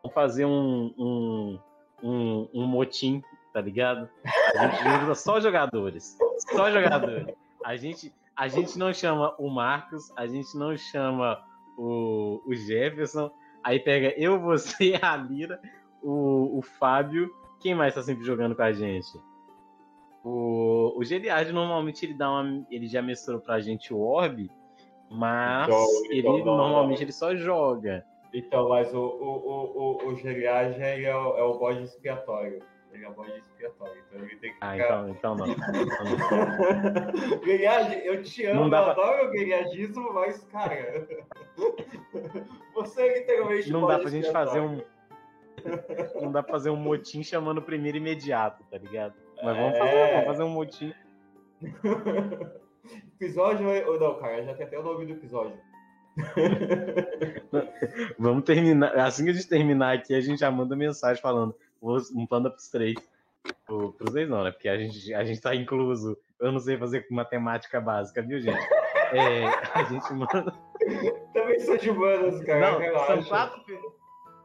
Vamos fazer um, um, um, um motim, tá ligado? A gente (laughs) só jogadores. Só jogadores. A gente, a gente não chama o Marcos, a gente não chama o, o Jefferson. Aí pega eu, você, (laughs) a Lira, o, o Fábio. Quem mais tá sempre jogando com a gente? O, o Geliard normalmente ele dá uma. Ele já mestrou pra gente o Orb, mas então, ele então, normalmente ele só joga. Então, mas o, o, o, o Geliard é, é o bode expiatório. Ele é o bode expiatório. Então ele tem que. Ah, então, então não. (laughs) Geliard, eu te amo, eu pra... adoro o Geliardismo, mas, cara. (laughs) você é literalmente. Não dá pra gente fazer um. Não dá pra fazer um motim chamando o primeiro imediato, tá ligado? Mas vamos, é... fazer, vamos fazer um motim. (laughs) episódio. Não, cara, já tem até o nome do episódio. vamos terminar. Assim que a gente terminar aqui, a gente já manda mensagem falando. Um panda pros três. Pro, pros três não, né? Porque a gente, a gente tá incluso. Eu não sei fazer matemática básica, viu, gente? É, a gente manda. Também sou de humanas, cara. Não, são quatro,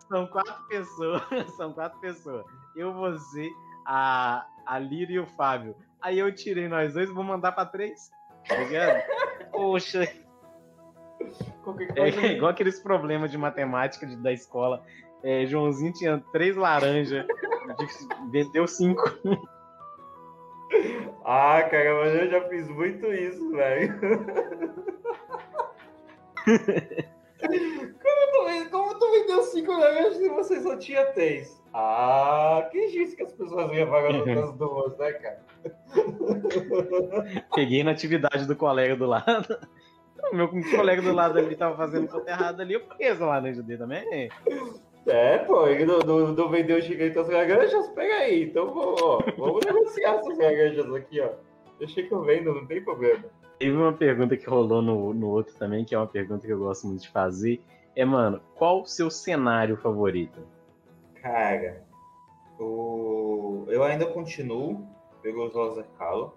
são quatro pessoas. (laughs) São quatro pessoas. Eu, você, a, a Lira e o Fábio. Aí eu tirei nós dois, vou mandar para três. tá ligado? (laughs) Poxa, é igual aqueles problemas de matemática de- da escola. É, Joãozinho tinha três laranjas, de- vendeu cinco. Ah, cara, mas eu já fiz muito isso, velho. como, tu, ven- como tu vendeu cinco laranjas se você só tinha três? Ah, quem disse que as pessoas levaram as (laughs) outras duas, né, cara? Peguei na atividade do colega do lado. O meu colega do lado ali tava fazendo coisa errada ali, eu peguei essa laranja dele também. É, pô, ele não, não, não vendeu direito as laranjas? Pega aí, então vou, ó, vamos negociar essas laranjas aqui, ó. Deixa que eu vendo, não tem problema. Teve uma pergunta que rolou no, no outro também, que é uma pergunta que eu gosto muito de fazer. É, mano, qual o seu cenário favorito? Cara, o... eu ainda continuo pelo Laser Calo,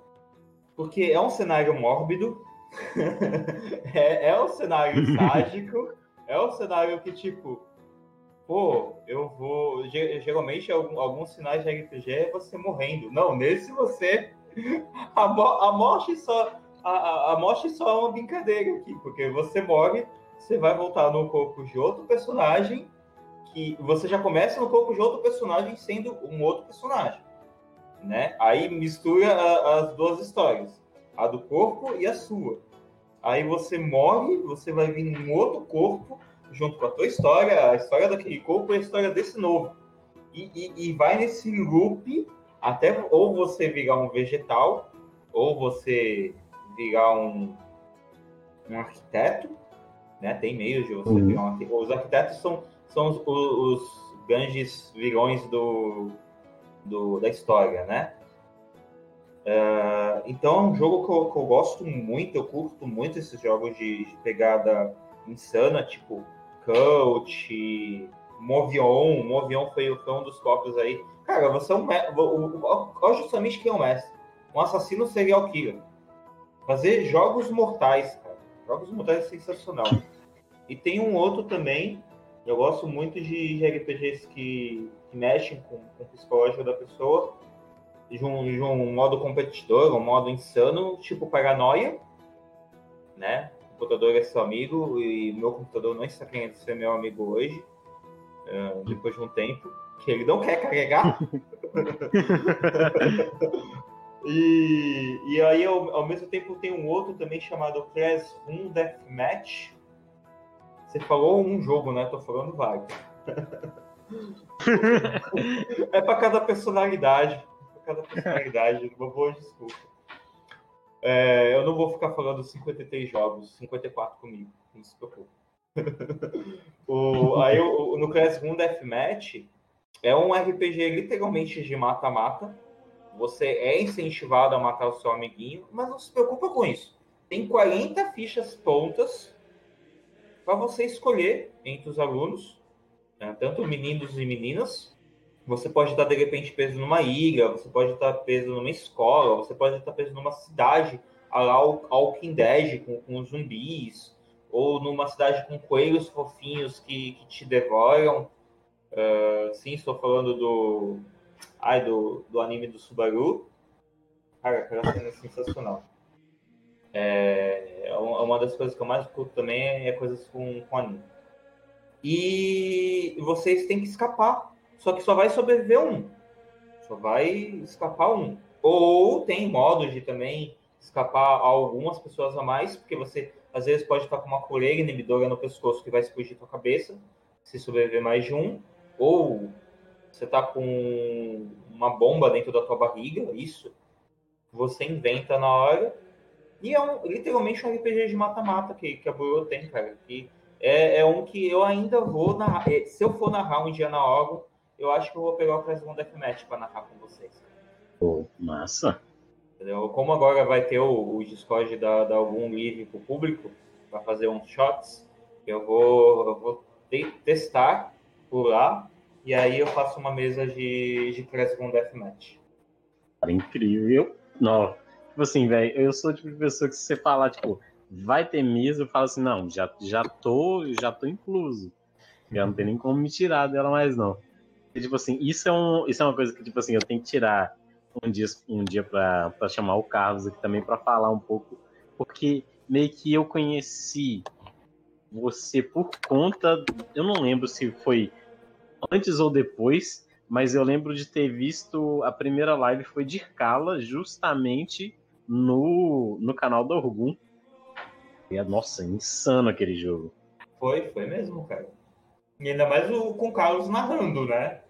porque é um cenário mórbido, (laughs) é, é um cenário (laughs) sádico, é um cenário que, tipo, pô, eu vou. ge- Geralmente, alguns sinais de RPG é você morrendo. Não, nesse você. (laughs) A, mo- a morte só. A, a- morte só é uma brincadeira aqui, porque você morre, você vai voltar no corpo de outro personagem que você já começa no corpo de outro personagem sendo um outro personagem, né? Aí mistura a- as duas histórias, a do corpo e a sua. Aí você morre, você vai vir num outro corpo junto com a tua história, a história daquele corpo e a história desse novo. E, e- e vai nesse loop até ou você virar um vegetal, ou você virar um, um arquiteto, né? Tem meios de você Uhum. virar um arquiteto. Os arquitetos são, são os, os, grandes vilões do, do, da história, né? Ah, então é um jogo que eu, que eu gosto muito, eu curto muito esses jogos de, de pegada insana, tipo Cult, Movion. Movion foi, foi um dos tópicos aí. Cara, você é um. Olha justamente quem é o mestre. Um assassino serial killer. Fazer jogos mortais, cara. Jogos mortais é sensacional. E tem um outro também. Eu gosto muito de, de RPGs que, que mexem com, com o psicológico da pessoa. De um, de um modo competidor, um modo insano, tipo paranoia. Né? O computador é seu amigo e meu computador não está querendo ser meu amigo hoje. eh, depois de um tempo. Que ele não quer carregar. (laughs) E, e aí, ao, ao mesmo tempo, tem um outro também chamado Classroom Deathmatch. Você falou um jogo, né? Tô falando vários. (laughs) é para cada personalidade. Pra cada personalidade. Uma boa desculpa. É, eu não vou ficar falando 53 jogos, 54 comigo. Não se preocupe. (laughs) o, aí, o, no Classroom Deathmatch é um RPG literalmente de mata-mata você é incentivado a matar o seu amiguinho, mas não se preocupa com isso. Tem 40 fichas prontas para você escolher entre os alunos, né, tanto meninos e meninas. Você pode estar de repente preso numa ilha, você pode estar preso numa escola, você pode estar preso numa cidade, lá o Dead, com, com zumbis, ou numa cidade com coelhos fofinhos que, que te devoram. Ah, sim, estou falando do, ai, do, do anime do Subaru. Cara, aquela cena é sensacional. É, é uma uma das coisas que eu mais curto também é coisas com, com anime. E vocês têm que escapar. Só que só vai sobreviver um. Só vai escapar um. Ou tem modos de também escapar algumas pessoas a mais, porque você às vezes pode estar com uma coleira inibidora no pescoço que vai explodir tua cabeça, se sobreviver mais de um. Ou você tá com uma bomba dentro da tua barriga, isso você inventa na hora. E é um, literalmente um RPG de mata-mata que, que a Burô tem, cara. Que é, é um que eu ainda vou narrar. é, Se eu for narrar um dia na hora, eu acho que eu vou pegar o Classroom Deathmatch pra narrar com vocês. Pô, massa. Entendeu? Como agora vai ter o, o Discord da, da algum livre pro público para fazer uns shots, eu vou, eu vou te- testar por lá e aí eu faço uma mesa de, de Classroom Deathmatch. Cara, incrível. Não, tipo assim, velho, eu sou o tipo de pessoa que se você falar, tipo, vai ter mesa, eu falo assim, não, já, já tô, já tô incluso. Já não tem nem como me tirar dela mais, não. E, tipo assim, isso é, um, isso é uma coisa que, tipo assim, eu tenho que tirar um dia, um dia pra, chamar o Carlos aqui também pra falar um pouco porque meio que eu conheci você por conta. Eu não lembro se foi antes ou depois, mas eu lembro de ter visto a primeira live foi de Kala, justamente no, no canal do Orgum. E, nossa, insano aquele jogo. Foi, foi mesmo, cara. E ainda mais o, com o Carlos narrando, né?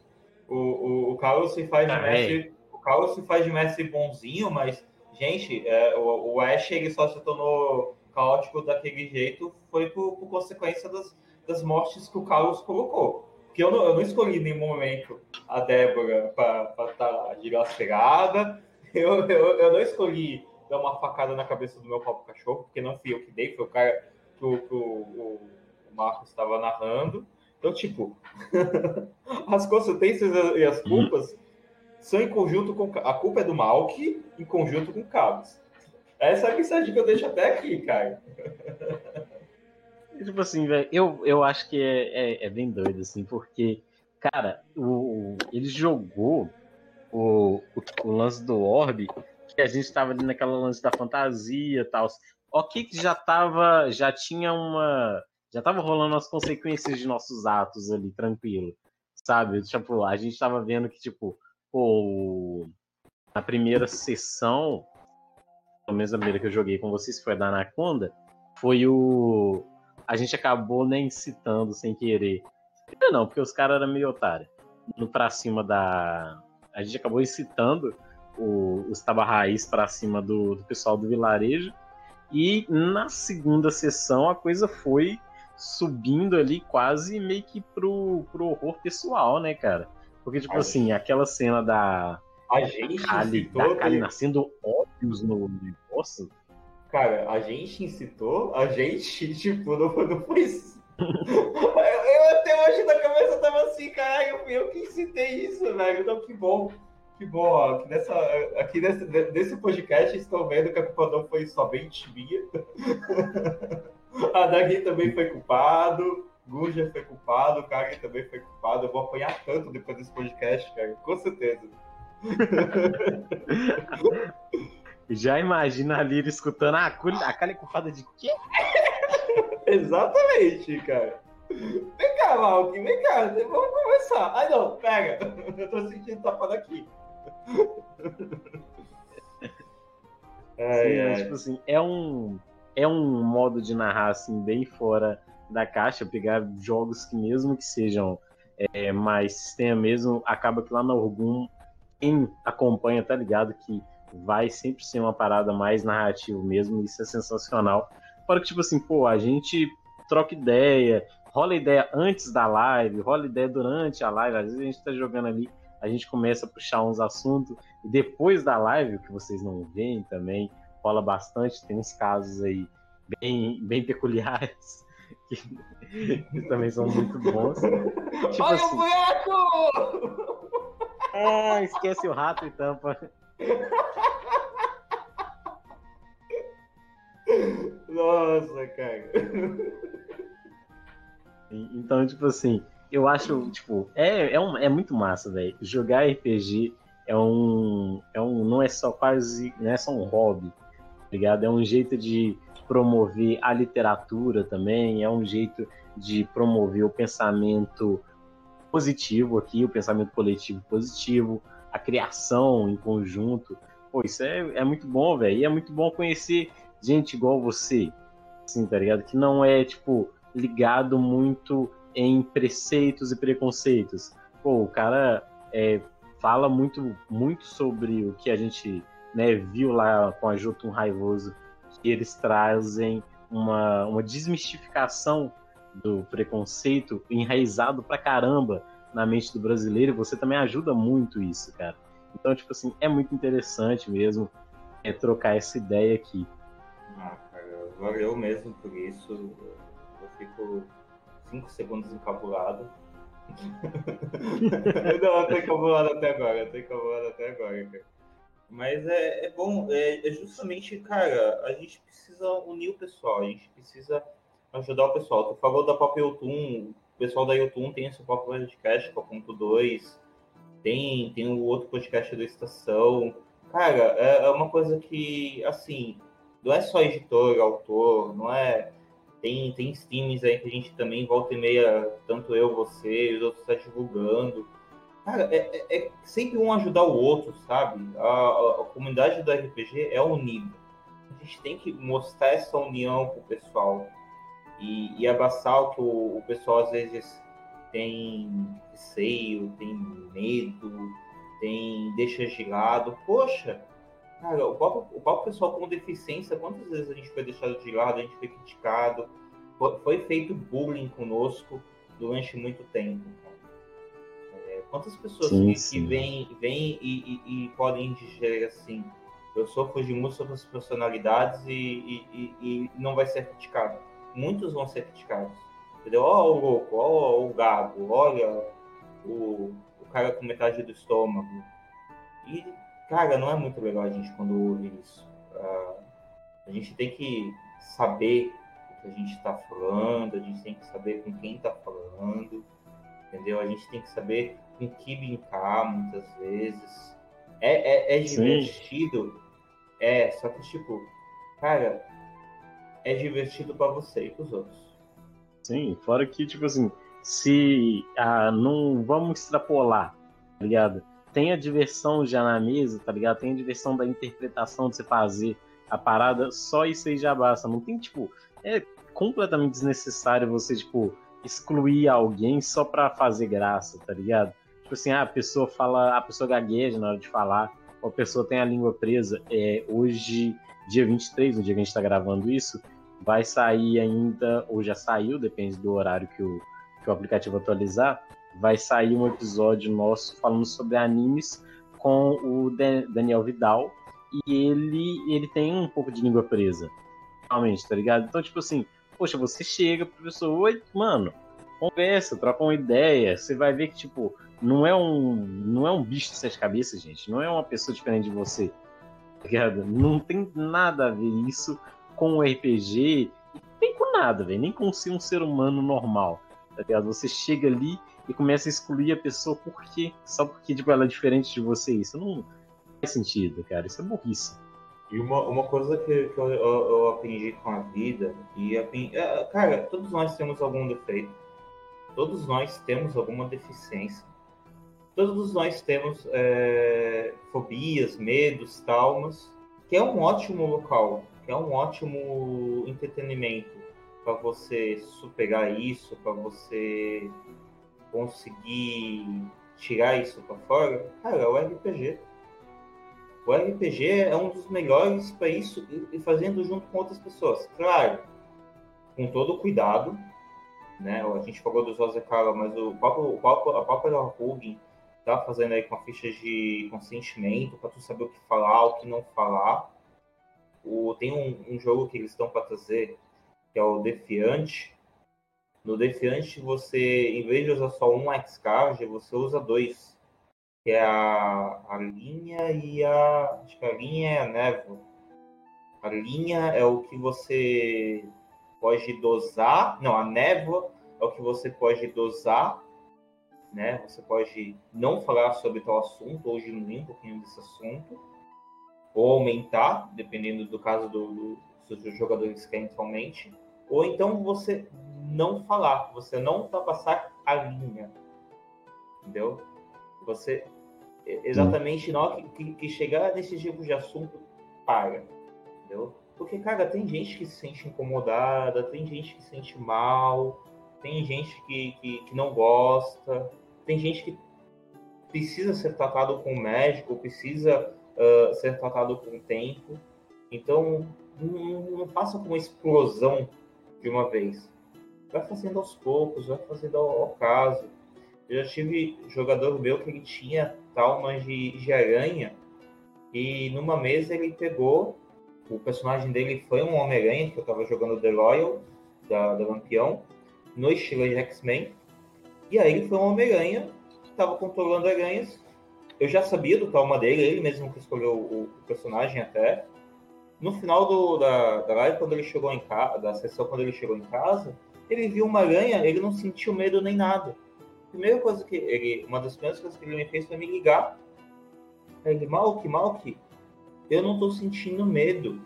O, o, o Carlos se faz de Ah, mestre. O Carlos se faz de mestre bonzinho, mas, gente, é, o, o Ash ele só se tornou caótico daquele jeito foi por, por consequência das, das mortes que o Carlos colocou. Porque eu não, eu não escolhi em nenhum momento a Débora para estar de lacerada. (laughs) Eu, eu, eu não escolhi dar uma facada na cabeça do meu próprio cachorro, porque não fui eu que dei, foi o cara que o, que o, o Marcos estava narrando. Então, tipo, (laughs) as consequências e as culpas são em conjunto com. A culpa é do Malk em conjunto com o Carlos. Essa é a mensagem que eu deixo até aqui, cara. Tipo assim, velho, eu, eu acho que é, é, é bem doido, assim, porque, cara, o, ele jogou o, o, o lance do Orb, que a gente tava ali naquela lance da fantasia e tal. Ok, que já tava, já tinha uma. Já tava rolando as consequências de nossos atos ali, tranquilo. Sabe? Tipo, a gente tava vendo que, tipo, pô, na primeira sessão, pelo menos a primeira que eu joguei com vocês, foi a da Anaconda, foi o. A gente acabou nem citando sem querer. Não, porque os caras eram meio otários. No pra cima da. A gente acabou incitando o, os Taba Raiz pra cima do, do pessoal do vilarejo. E na segunda sessão a coisa foi subindo ali quase meio que pro, pro horror pessoal, né, cara? Porque, tipo Ai. assim, aquela cena da, A gente Kali, da Kali nascendo óbvios no negócio. Cara, a gente incitou, a gente, (laughs) tipo, não foi. Não foi isso. (laughs) eu, eu até hoje na cabeça tava assim, caralho, fui eu que incitei isso, velho. Então, que bom. Que bom, ó. Aqui, nessa, aqui nesse, nesse podcast estão vendo que a culpa não foi somente minha. (laughs) (laughs) a Dagui também foi culpado. Guja foi culpado, o Kagi também foi culpado. Eu vou apanhar tanto depois desse podcast, cara, com certeza. (laughs) Já imagina a Lira escutando ah, a Kali, é culpada de quê? (laughs) Exatamente, cara. Vem cá, Malk, vem cá, vamos conversar. Ai não, pega. Eu tô sentindo tapa daqui. Ai, Sim, mas, tipo assim, é um, é um modo de narrar assim, bem fora da caixa, pegar jogos que mesmo que sejam é, mais sistema mesmo, acaba que lá na Orgum, quem acompanha tá ligado que vai sempre ser uma parada mais narrativa mesmo, isso é sensacional. Fora que, tipo assim, pô, a gente troca ideia, rola ideia antes da live, rola ideia durante a live, às vezes a gente tá jogando ali, a gente começa a puxar uns assuntos, e depois da live, o que vocês não veem também, rola bastante, tem uns casos aí bem, bem peculiares, (laughs) que, que também são muito bons. Tipo Olha assim, o buraco! ah, esquece o rato e tampa. Nossa, cara. Então, tipo assim, eu acho, tipo, é, é, um, é muito massa, velho. Jogar RPG é um, é um. Não é só quase. Não é só um hobby, ligado? É um jeito de promover a literatura também, é um jeito de promover o pensamento positivo aqui, o pensamento coletivo positivo, a criação em conjunto. Pô, isso é, é muito bom, velho. E é muito bom conhecer gente igual você, assim, tá ligado? Que não é, tipo, ligado muito em preceitos e preconceitos. Pô, o cara é, fala muito, muito sobre o que a gente né, viu lá com a Jotun Raivoso, que eles trazem uma, uma desmistificação do preconceito enraizado pra caramba na mente do brasileiro, você também ajuda muito isso, cara. Então, tipo assim, é muito interessante mesmo é, trocar essa ideia aqui. Ah, cara, valeu mesmo por isso. Eu fico cinco segundos encabulado. (laughs) Não, eu tô encabulado até agora, eu tô encabulado até agora, cara. Mas é, é bom, é, é justamente, cara, a gente precisa unir o pessoal, a gente precisa ajudar o pessoal. Tu falou da Pop Yotun, o pessoal da Yotun tem esse próprio podcast, que é o ponto 2, tem, tem o outro podcast da Estação. Cara, é, é uma coisa que, assim, não é só editor, autor, não é. Tem, tem streams aí que a gente também volta e meia, tanto eu, você, e os outros tá divulgando. Cara, é, é, é sempre um ajudar o outro, sabe? A, a, a comunidade do RPG é unida. A gente tem que mostrar essa união com o pessoal e, e abraçar o que o, o pessoal às vezes tem receio, tem medo, tem deixa de lado. Poxa, cara, o próprio, o próprio pessoal com deficiência, quantas vezes a gente foi deixado de lado, a gente foi criticado, foi, foi feito bullying conosco durante muito tempo. Quantas pessoas sim, que, sim. que vêm, vêm e, e, e, podem dizer assim, eu sofro de outras personalidades e, e, não vai ser criticado. Muitos vão ser criticados. Entendeu? Ó o louco, ó o gago, olha o, o cara com metade do estômago. E, cara, não é muito legal a gente quando ouve isso. Uh, a gente tem que saber o que a gente está falando, a gente tem que saber com quem está falando, entendeu? A gente tem que saber com que brincar muitas vezes. É, é, é divertido, Sim. é, só que tipo, cara, é divertido para você e para os outros. Sim, fora que, tipo assim, se ah, não vamos extrapolar, tá ligado? Tem a diversão já na mesa, tá ligado? Tem a diversão da interpretação de você fazer a parada, só isso aí já basta. Não tem, tipo, é completamente desnecessário você, tipo, excluir alguém só pra fazer graça, tá ligado? Tipo assim, ah, a pessoa fala, a pessoa gagueja na hora de falar, ou a pessoa tem a língua presa. É, hoje, dia 23, no dia que a gente tá gravando isso, vai sair ainda, ou já saiu, depende do horário que o, que o aplicativo atualizar, vai sair um episódio nosso falando sobre animes com o Daniel Vidal, e ele, ele tem um pouco de língua presa, realmente, tá ligado? Então, tipo assim, poxa, você chega pro professor, oi, mano, conversa, troca uma ideia, você vai ver que, tipo, não é um, não é um bicho de sete cabeças, gente, não é uma pessoa diferente de você, tá ligado? Não tem nada a ver isso com o RPG, nem com nada, velho, nem com ser um ser humano normal, tá ligado? Você chega ali e começa a excluir a pessoa por quê? Só porque tipo, ela é diferente de você. Isso não faz sentido, cara. Isso é burrice. E uma, uma coisa que, que eu, eu, eu aprendi com a vida, e aprendi, é, cara, todos nós temos algum defeito, todos nós temos alguma deficiência, todos nós temos é, fobias, medos, traumas, que é um ótimo local é um ótimo entretenimento para você superar isso, para você conseguir tirar isso para fora, cara, é o RPG. O RPG é um dos melhores para isso e fazendo junto com outras pessoas. Claro, com todo o cuidado, né? A gente falou do José Carlos, mas o próprio, o próprio, a própria Hugin tá fazendo aí com fichas de consentimento para tu saber o que falar, o que não falar. O, tem um, um jogo que eles estão para trazer, que é o Defiante. No Defiante, você, em vez de usar só um X-Card, você usa dois. Que é a, a linha e a. Acho que a linha é a névoa. A linha é o que você pode dosar. Não, a névoa é o que você pode dosar. Né? Você pode não falar sobre tal assunto ou diminuir um pouquinho desse assunto ou aumentar, dependendo do caso do, do se os jogadores querem somente, ou então você não falar, você não ultrapassar a linha, entendeu? Você exatamente na hora que, que chegar nesse tipo de assunto, para, entendeu? Porque, cara, tem gente que se sente incomodada, tem gente que se sente mal, tem gente que, que, que não gosta, tem gente que precisa ser tratado com um médico, precisa uh, ser tratado com tempo. Então, não, não faça com uma explosão de uma vez. Vai fazendo aos poucos, vai fazendo ao, ao caso. Eu já tive jogador meu que ele tinha traumas de, de aranha e numa mesa ele pegou, o personagem dele foi um Homem-Aranha, que eu estava jogando The Royal, da, da Lampião, no estilo de X-Men. E aí ele foi um Homem-Aranha, estava controlando aranhas, eu já sabia do trauma dele, ele mesmo que escolheu o, o personagem até. No final do, da, da live, quando ele chegou em casa, da sessão, quando ele chegou em casa, ele viu uma aranha, ele não sentiu medo nem nada. Primeira coisa que ele, uma das primeiras coisas que ele me fez foi me ligar. Ele, Malk, Malk, eu não tô sentindo medo.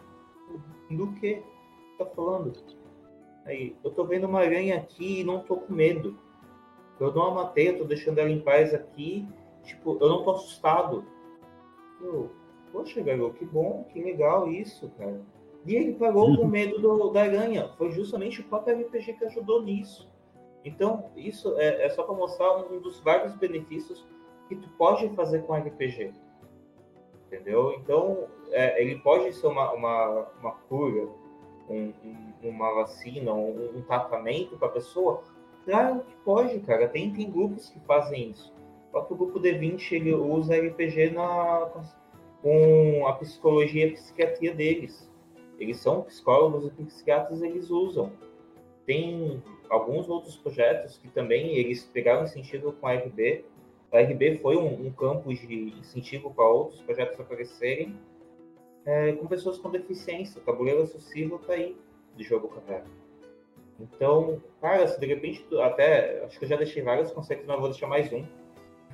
Do que? Tá falando? Aí, eu tô vendo uma aranha aqui e não tô com medo. Eu não a matei, eu tô deixando ela em paz aqui. Tipo, eu não tô assustado. Eu, poxa, garoto, que bom, que legal isso, cara. E ele pagou com (laughs) medo do, da aranha. Foi justamente o próprio RPG que ajudou nisso. Então, isso é, é só para mostrar um dos vários benefícios que tu pode fazer com RPG. Entendeu? Então, é, ele pode ser uma, uma, uma cura, um, um, uma vacina, um, um tratamento para a pessoa? Claro que pode, cara. Tem, tem grupos que fazem isso. O próprio grupo D20 ele usa RPG na, com a psicologia e a psiquiatria deles. Eles são psicólogos e psiquiatras, eles usam. Tem alguns outros projetos que também eles pegaram incentivo com a RB. A RB foi um, um campo de incentivo para outros projetos aparecerem é, com pessoas com deficiência. O tabuleiro associativo está aí de jogo caverna. Então, cara, se de repente, até acho que eu já deixei vários conceitos, mas vou deixar mais um.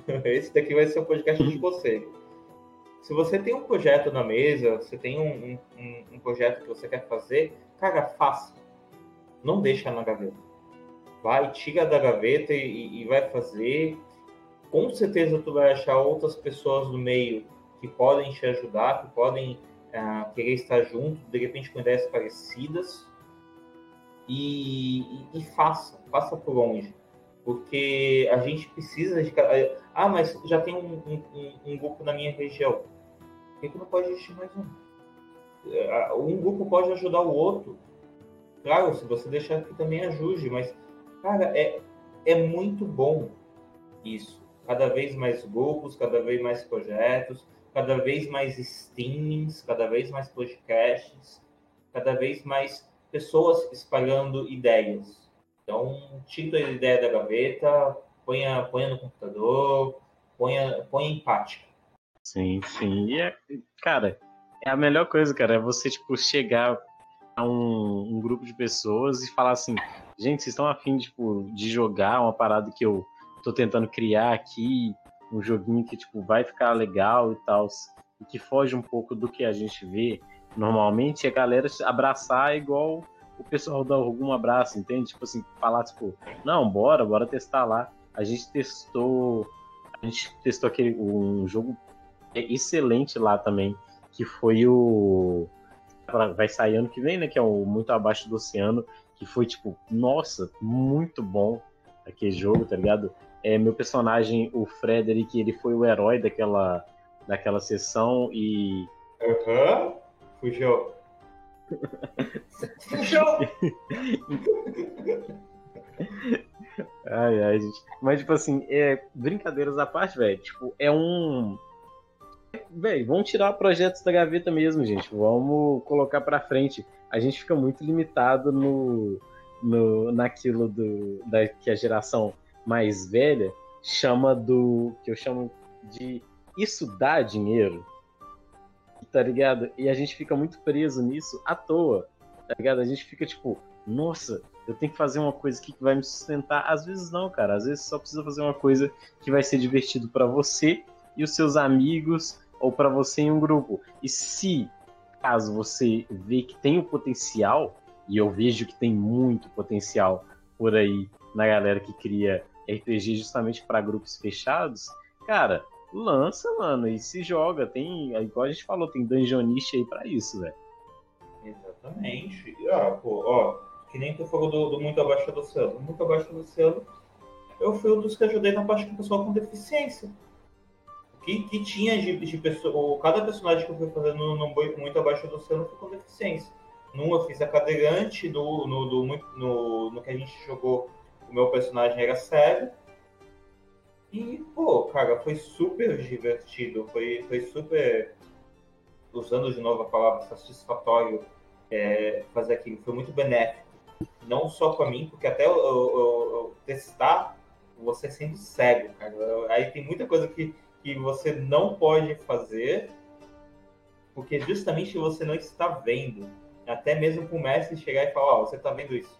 (laughs) Esse daqui vai ser o podcast de conselho. Se você tem um projeto na mesa, você tem um, um, um projeto que você quer fazer, cara, faça. Não deixa na gaveta. Vai, tira da gaveta e, e vai fazer. Com certeza tu vai achar outras pessoas no meio que podem te ajudar, que podem uh, querer estar junto, de repente com ideias parecidas. E, e, e faça, faça por longe. Porque a gente precisa de. Ah, mas já tem um, um, um grupo na minha região por que, não pode existir mais um? É, um grupo pode ajudar o outro. Claro, se você deixar que também ajude, mas, cara, é, é muito bom isso. Cada vez mais grupos, cada vez mais projetos, cada vez mais streamings, cada vez mais podcasts, cada vez mais pessoas espalhando ideias. Então, tira a ideia da gaveta, ponha, ponha no computador, ponha, ponha em prática. Sim, sim. E é, cara, é a melhor coisa, cara, é você, tipo, chegar um, um grupo de pessoas e falar assim, gente, vocês estão afim, tipo, de jogar uma parada que eu tô tentando criar aqui, um joguinho que, tipo, vai ficar legal e tal, e que foge um pouco do que a gente vê normalmente, a galera abraçar igual o pessoal dá algum abraço, entende? Tipo assim, falar, tipo, não, bora, bora testar lá. A gente testou. A gente testou aquele um jogo excelente lá também, que foi o. Vai sair ano que vem, né? Que é o Muito Abaixo do Oceano, que foi, tipo, nossa, muito bom aquele jogo, tá ligado? É, meu personagem, o Frederick, ele foi o herói daquela, daquela sessão e. Aham, uhum. fugiu. (laughs) fugiu! ai, ai, gente. Mas, tipo assim, é, brincadeiras à parte, velho, tipo, é um Véi, vamos tirar projetos da gaveta mesmo, gente. Vamos colocar para frente. A gente fica muito limitado no, no naquilo do, da, que a geração mais velha chama do. que eu chamo de isso dá dinheiro. Tá ligado? E a gente fica muito preso nisso à toa. Tá ligado? A gente fica tipo, nossa, eu tenho que fazer uma coisa aqui que vai me sustentar. Às vezes não, cara. Às vezes só precisa fazer uma coisa que vai ser divertido para você e os seus amigos ou para você em um grupo. E se caso você vê que tem o potencial, e eu vejo que tem muito potencial por aí na galera que cria RPG justamente para grupos fechados, cara, lança, mano, e se joga. Tem, igual a gente falou, tem dungeonist aí para isso, velho. Exatamente. Pô, ó, que nem tu falou do, do Muito Abaixo do Oceano. Muito Abaixo do Oceano, eu fui um dos que ajudei na parte com o pessoal com deficiência que, que tinha de, de pessoa, cada personagem que eu fui fazendo no, no muito abaixo do oceano foi com deficiência. Num eu fiz a cadeirante, no, no, do, no, no que a gente jogou, o meu personagem era cego. E, pô, cara, foi super divertido, foi, foi super, usando de novo a palavra satisfatório, é, fazer aquilo, foi muito benéfico. Não só para mim, porque até eu, eu, eu testar, você sendo cego, cara. Aí tem muita coisa que que você não pode fazer, porque justamente você não está vendo. Até mesmo com o mestre chegar e falar, ó, oh, você está vendo isso?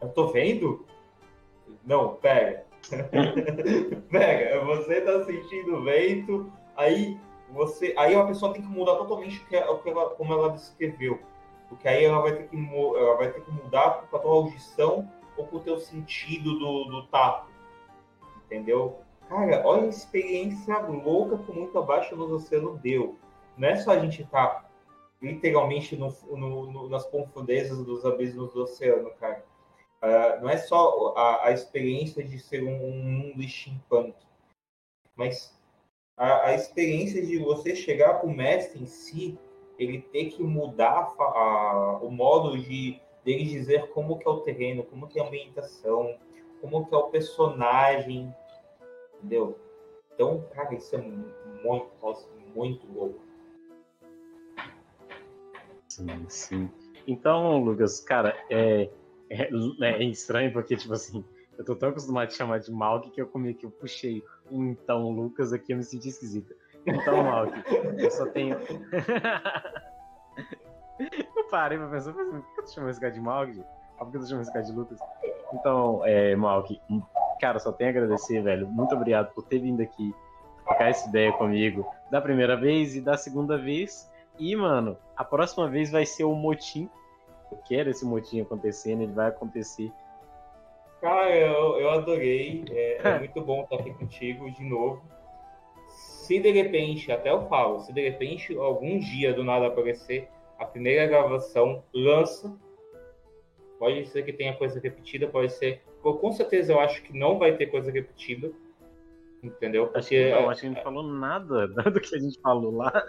Eu tô vendo? Não, pega. (laughs) pega, você está sentindo vento, aí você, aí a pessoa tem que mudar totalmente o que, ela, como ela descreveu. Porque aí ela vai ter que, ela vai ter que mudar para a tua audição ou para o teu sentido do, do tato. Entendeu? Cara, olha a experiência louca que Muito Abaixo no Oceano deu. Não é só a gente estar literalmente no, no- no- nas profundezas dos abismos do oceano, cara. Ah, não é só a, a experiência de ser um, um mundo steampunk, mas a, a experiência de você chegar para o mestre em si, ele ter que mudar a a- o modo de dele dizer como que é o terreno, como que é a ambientação, como que é o personagem, entendeu? Então, cara, isso é mu- muito, muito louco. Sim, sim. Então, Lucas, cara, é, é, é estranho porque, tipo assim, eu tô tão acostumado a chamar de Malk que eu comi que eu puxei um então Lucas aqui, eu me senti esquisita. Então, Malk, eu só tenho. (laughs) eu parei pra pensar, por que eu chamando esse cara de Malk? por que eu chamando esse cara de Lucas? Então, é, Malk, cara, só tenho a agradecer, velho. Muito obrigado por ter vindo aqui, trocar essa ideia comigo da primeira vez e da segunda vez. E, mano, a próxima vez vai ser o motim. Eu quero esse motim acontecendo, ele vai acontecer. Cara, eu, eu adorei. É, (laughs) é muito bom estar aqui contigo de novo. Se de repente, até eu falo, se de repente algum dia do nada aparecer a primeira gravação, lança. Pode ser que tenha coisa repetida, pode ser. Com certeza eu acho que não vai ter coisa repetida. Entendeu? Acho Porque, que não, acho que a gente não falou nada (laughs) do que a gente falou lá.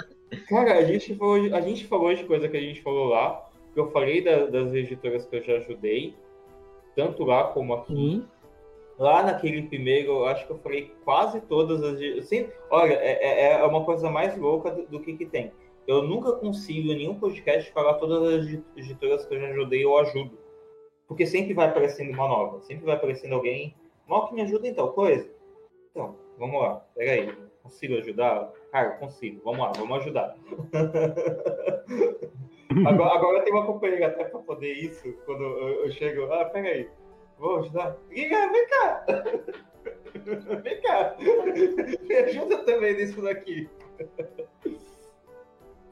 cara, a gente, falou, de- a gente falou de coisa que a gente falou lá. Que eu falei da- das editoras que eu já ajudei, tanto lá como aqui. Lá naquele primeiro, eu acho que eu falei quase todas as. Assim, olha, é, é- é uma coisa mais louca do, do que, que tem. Eu nunca consigo em nenhum podcast falar todas as edi- editoras que eu já ajudei ou ajudo. Porque sempre vai aparecendo uma nova. Sempre vai aparecendo alguém. Mal que me ajuda em tal coisa. Então, vamos lá. Peraí. Consigo ajudar? Cara, consigo. Vamos lá, vamos ajudar. (laughs) agora, agora tem uma companheira até para poder isso. Quando eu, eu chego. Ah, peraí. Vou ajudar? Liga, vem cá! (laughs) Vem cá! Me ajuda também nisso daqui.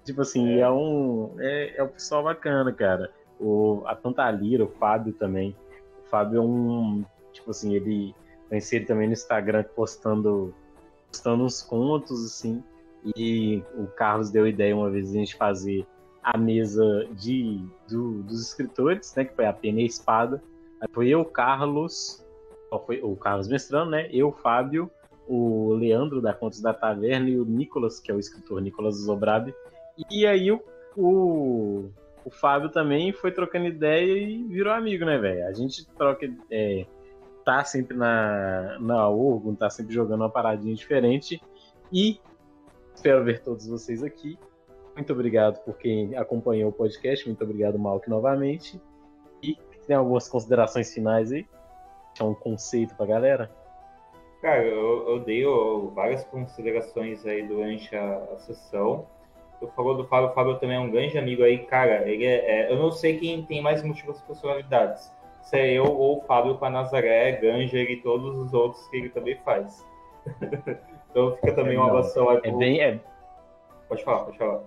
Tipo assim, é, um. É, é um pessoal bacana, cara. O, a Tantalira, o Fábio também. O Fábio é um. Tipo assim, ele. Conheci ele também no Instagram postando. Postando uns contos, assim. E o Carlos deu ideia uma vez de a gente fazer a mesa de, do- dos escritores, né? Que foi a Pena e a Espada. Aí foi eu, Carlos. Foi o Carlos Mestrano, né? Eu, Fábio, o Leandro da Contos da Taverna e o Nicolas, que é o escritor Nicolas Zobrabi. E aí o, o, o Fábio também foi trocando ideia e virou amigo, né, velho? A gente troca. É, tá sempre na, na Orgon, tá sempre jogando uma paradinha diferente. E espero ver todos vocês aqui. Muito obrigado por quem acompanhou o podcast. Muito obrigado, Malk, novamente. E tem algumas considerações finais aí? Deixar um conceito pra galera? Cara, eu, eu dei várias considerações aí durante a, a sessão. Falou do Fábio, o Fábio também é um grande amigo aí, cara. Ele é, é- eu não sei quem tem mais múltiplas personalidades. Se é eu ou o Fábio com a Nazaré, Ganger e todos os outros que ele também faz. (laughs) então fica também uma avação aí É bem, é, Pode falar, pode falar.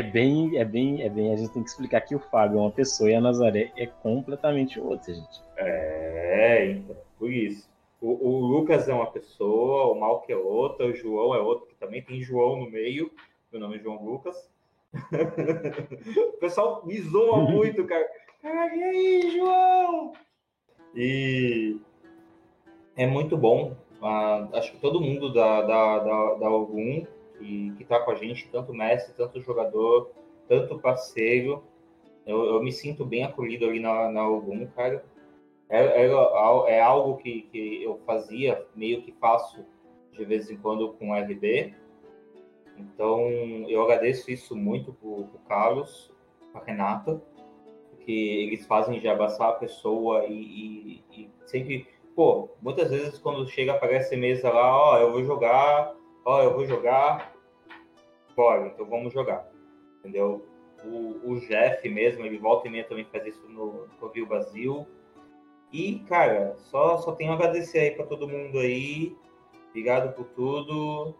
é bem, é bem, é bem. A gente tem que explicar que o Fábio é uma pessoa e a Nazaré é completamente outra, gente. É, então, por isso. O, o Lucas é uma pessoa, o Malk é outra, o João é outro, que também tem João no meio. Meu nome é João Lucas. (laughs) o pessoal me zoa (laughs) muito, cara. Cara, e aí, João? E é muito bom. Ah, acho que todo mundo da, da, da, da Ogum que, que tá com a gente, tanto mestre, tanto jogador, tanto parceiro, eu, eu me sinto bem acolhido ali na, na Ogum, cara. É, é, é algo que, que eu fazia, meio que faço de vez em quando com RB. Então, eu agradeço isso muito pro, pro Carlos, pra Renata, porque eles fazem de abraçar a pessoa e, e- e sempre... Pô, muitas vezes quando chega, aparece mesa lá, ó, eu vou jogar, ó, eu vou jogar, bora, então vamos jogar, entendeu? O, o Jeff mesmo, ele volta e meia também faz isso no Covil Brasil. E, cara, só, só tenho a agradecer aí para todo mundo aí. Obrigado por tudo.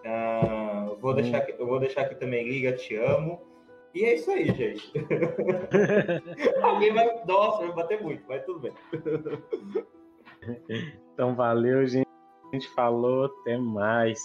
Uh, vou deixar aqui, eu vou deixar aqui também, liga, te amo. E é isso aí, gente. (laughs) Alguém vai. Nossa, vai bater muito, mas tudo bem. então valeu, gente. A gente falou, até mais.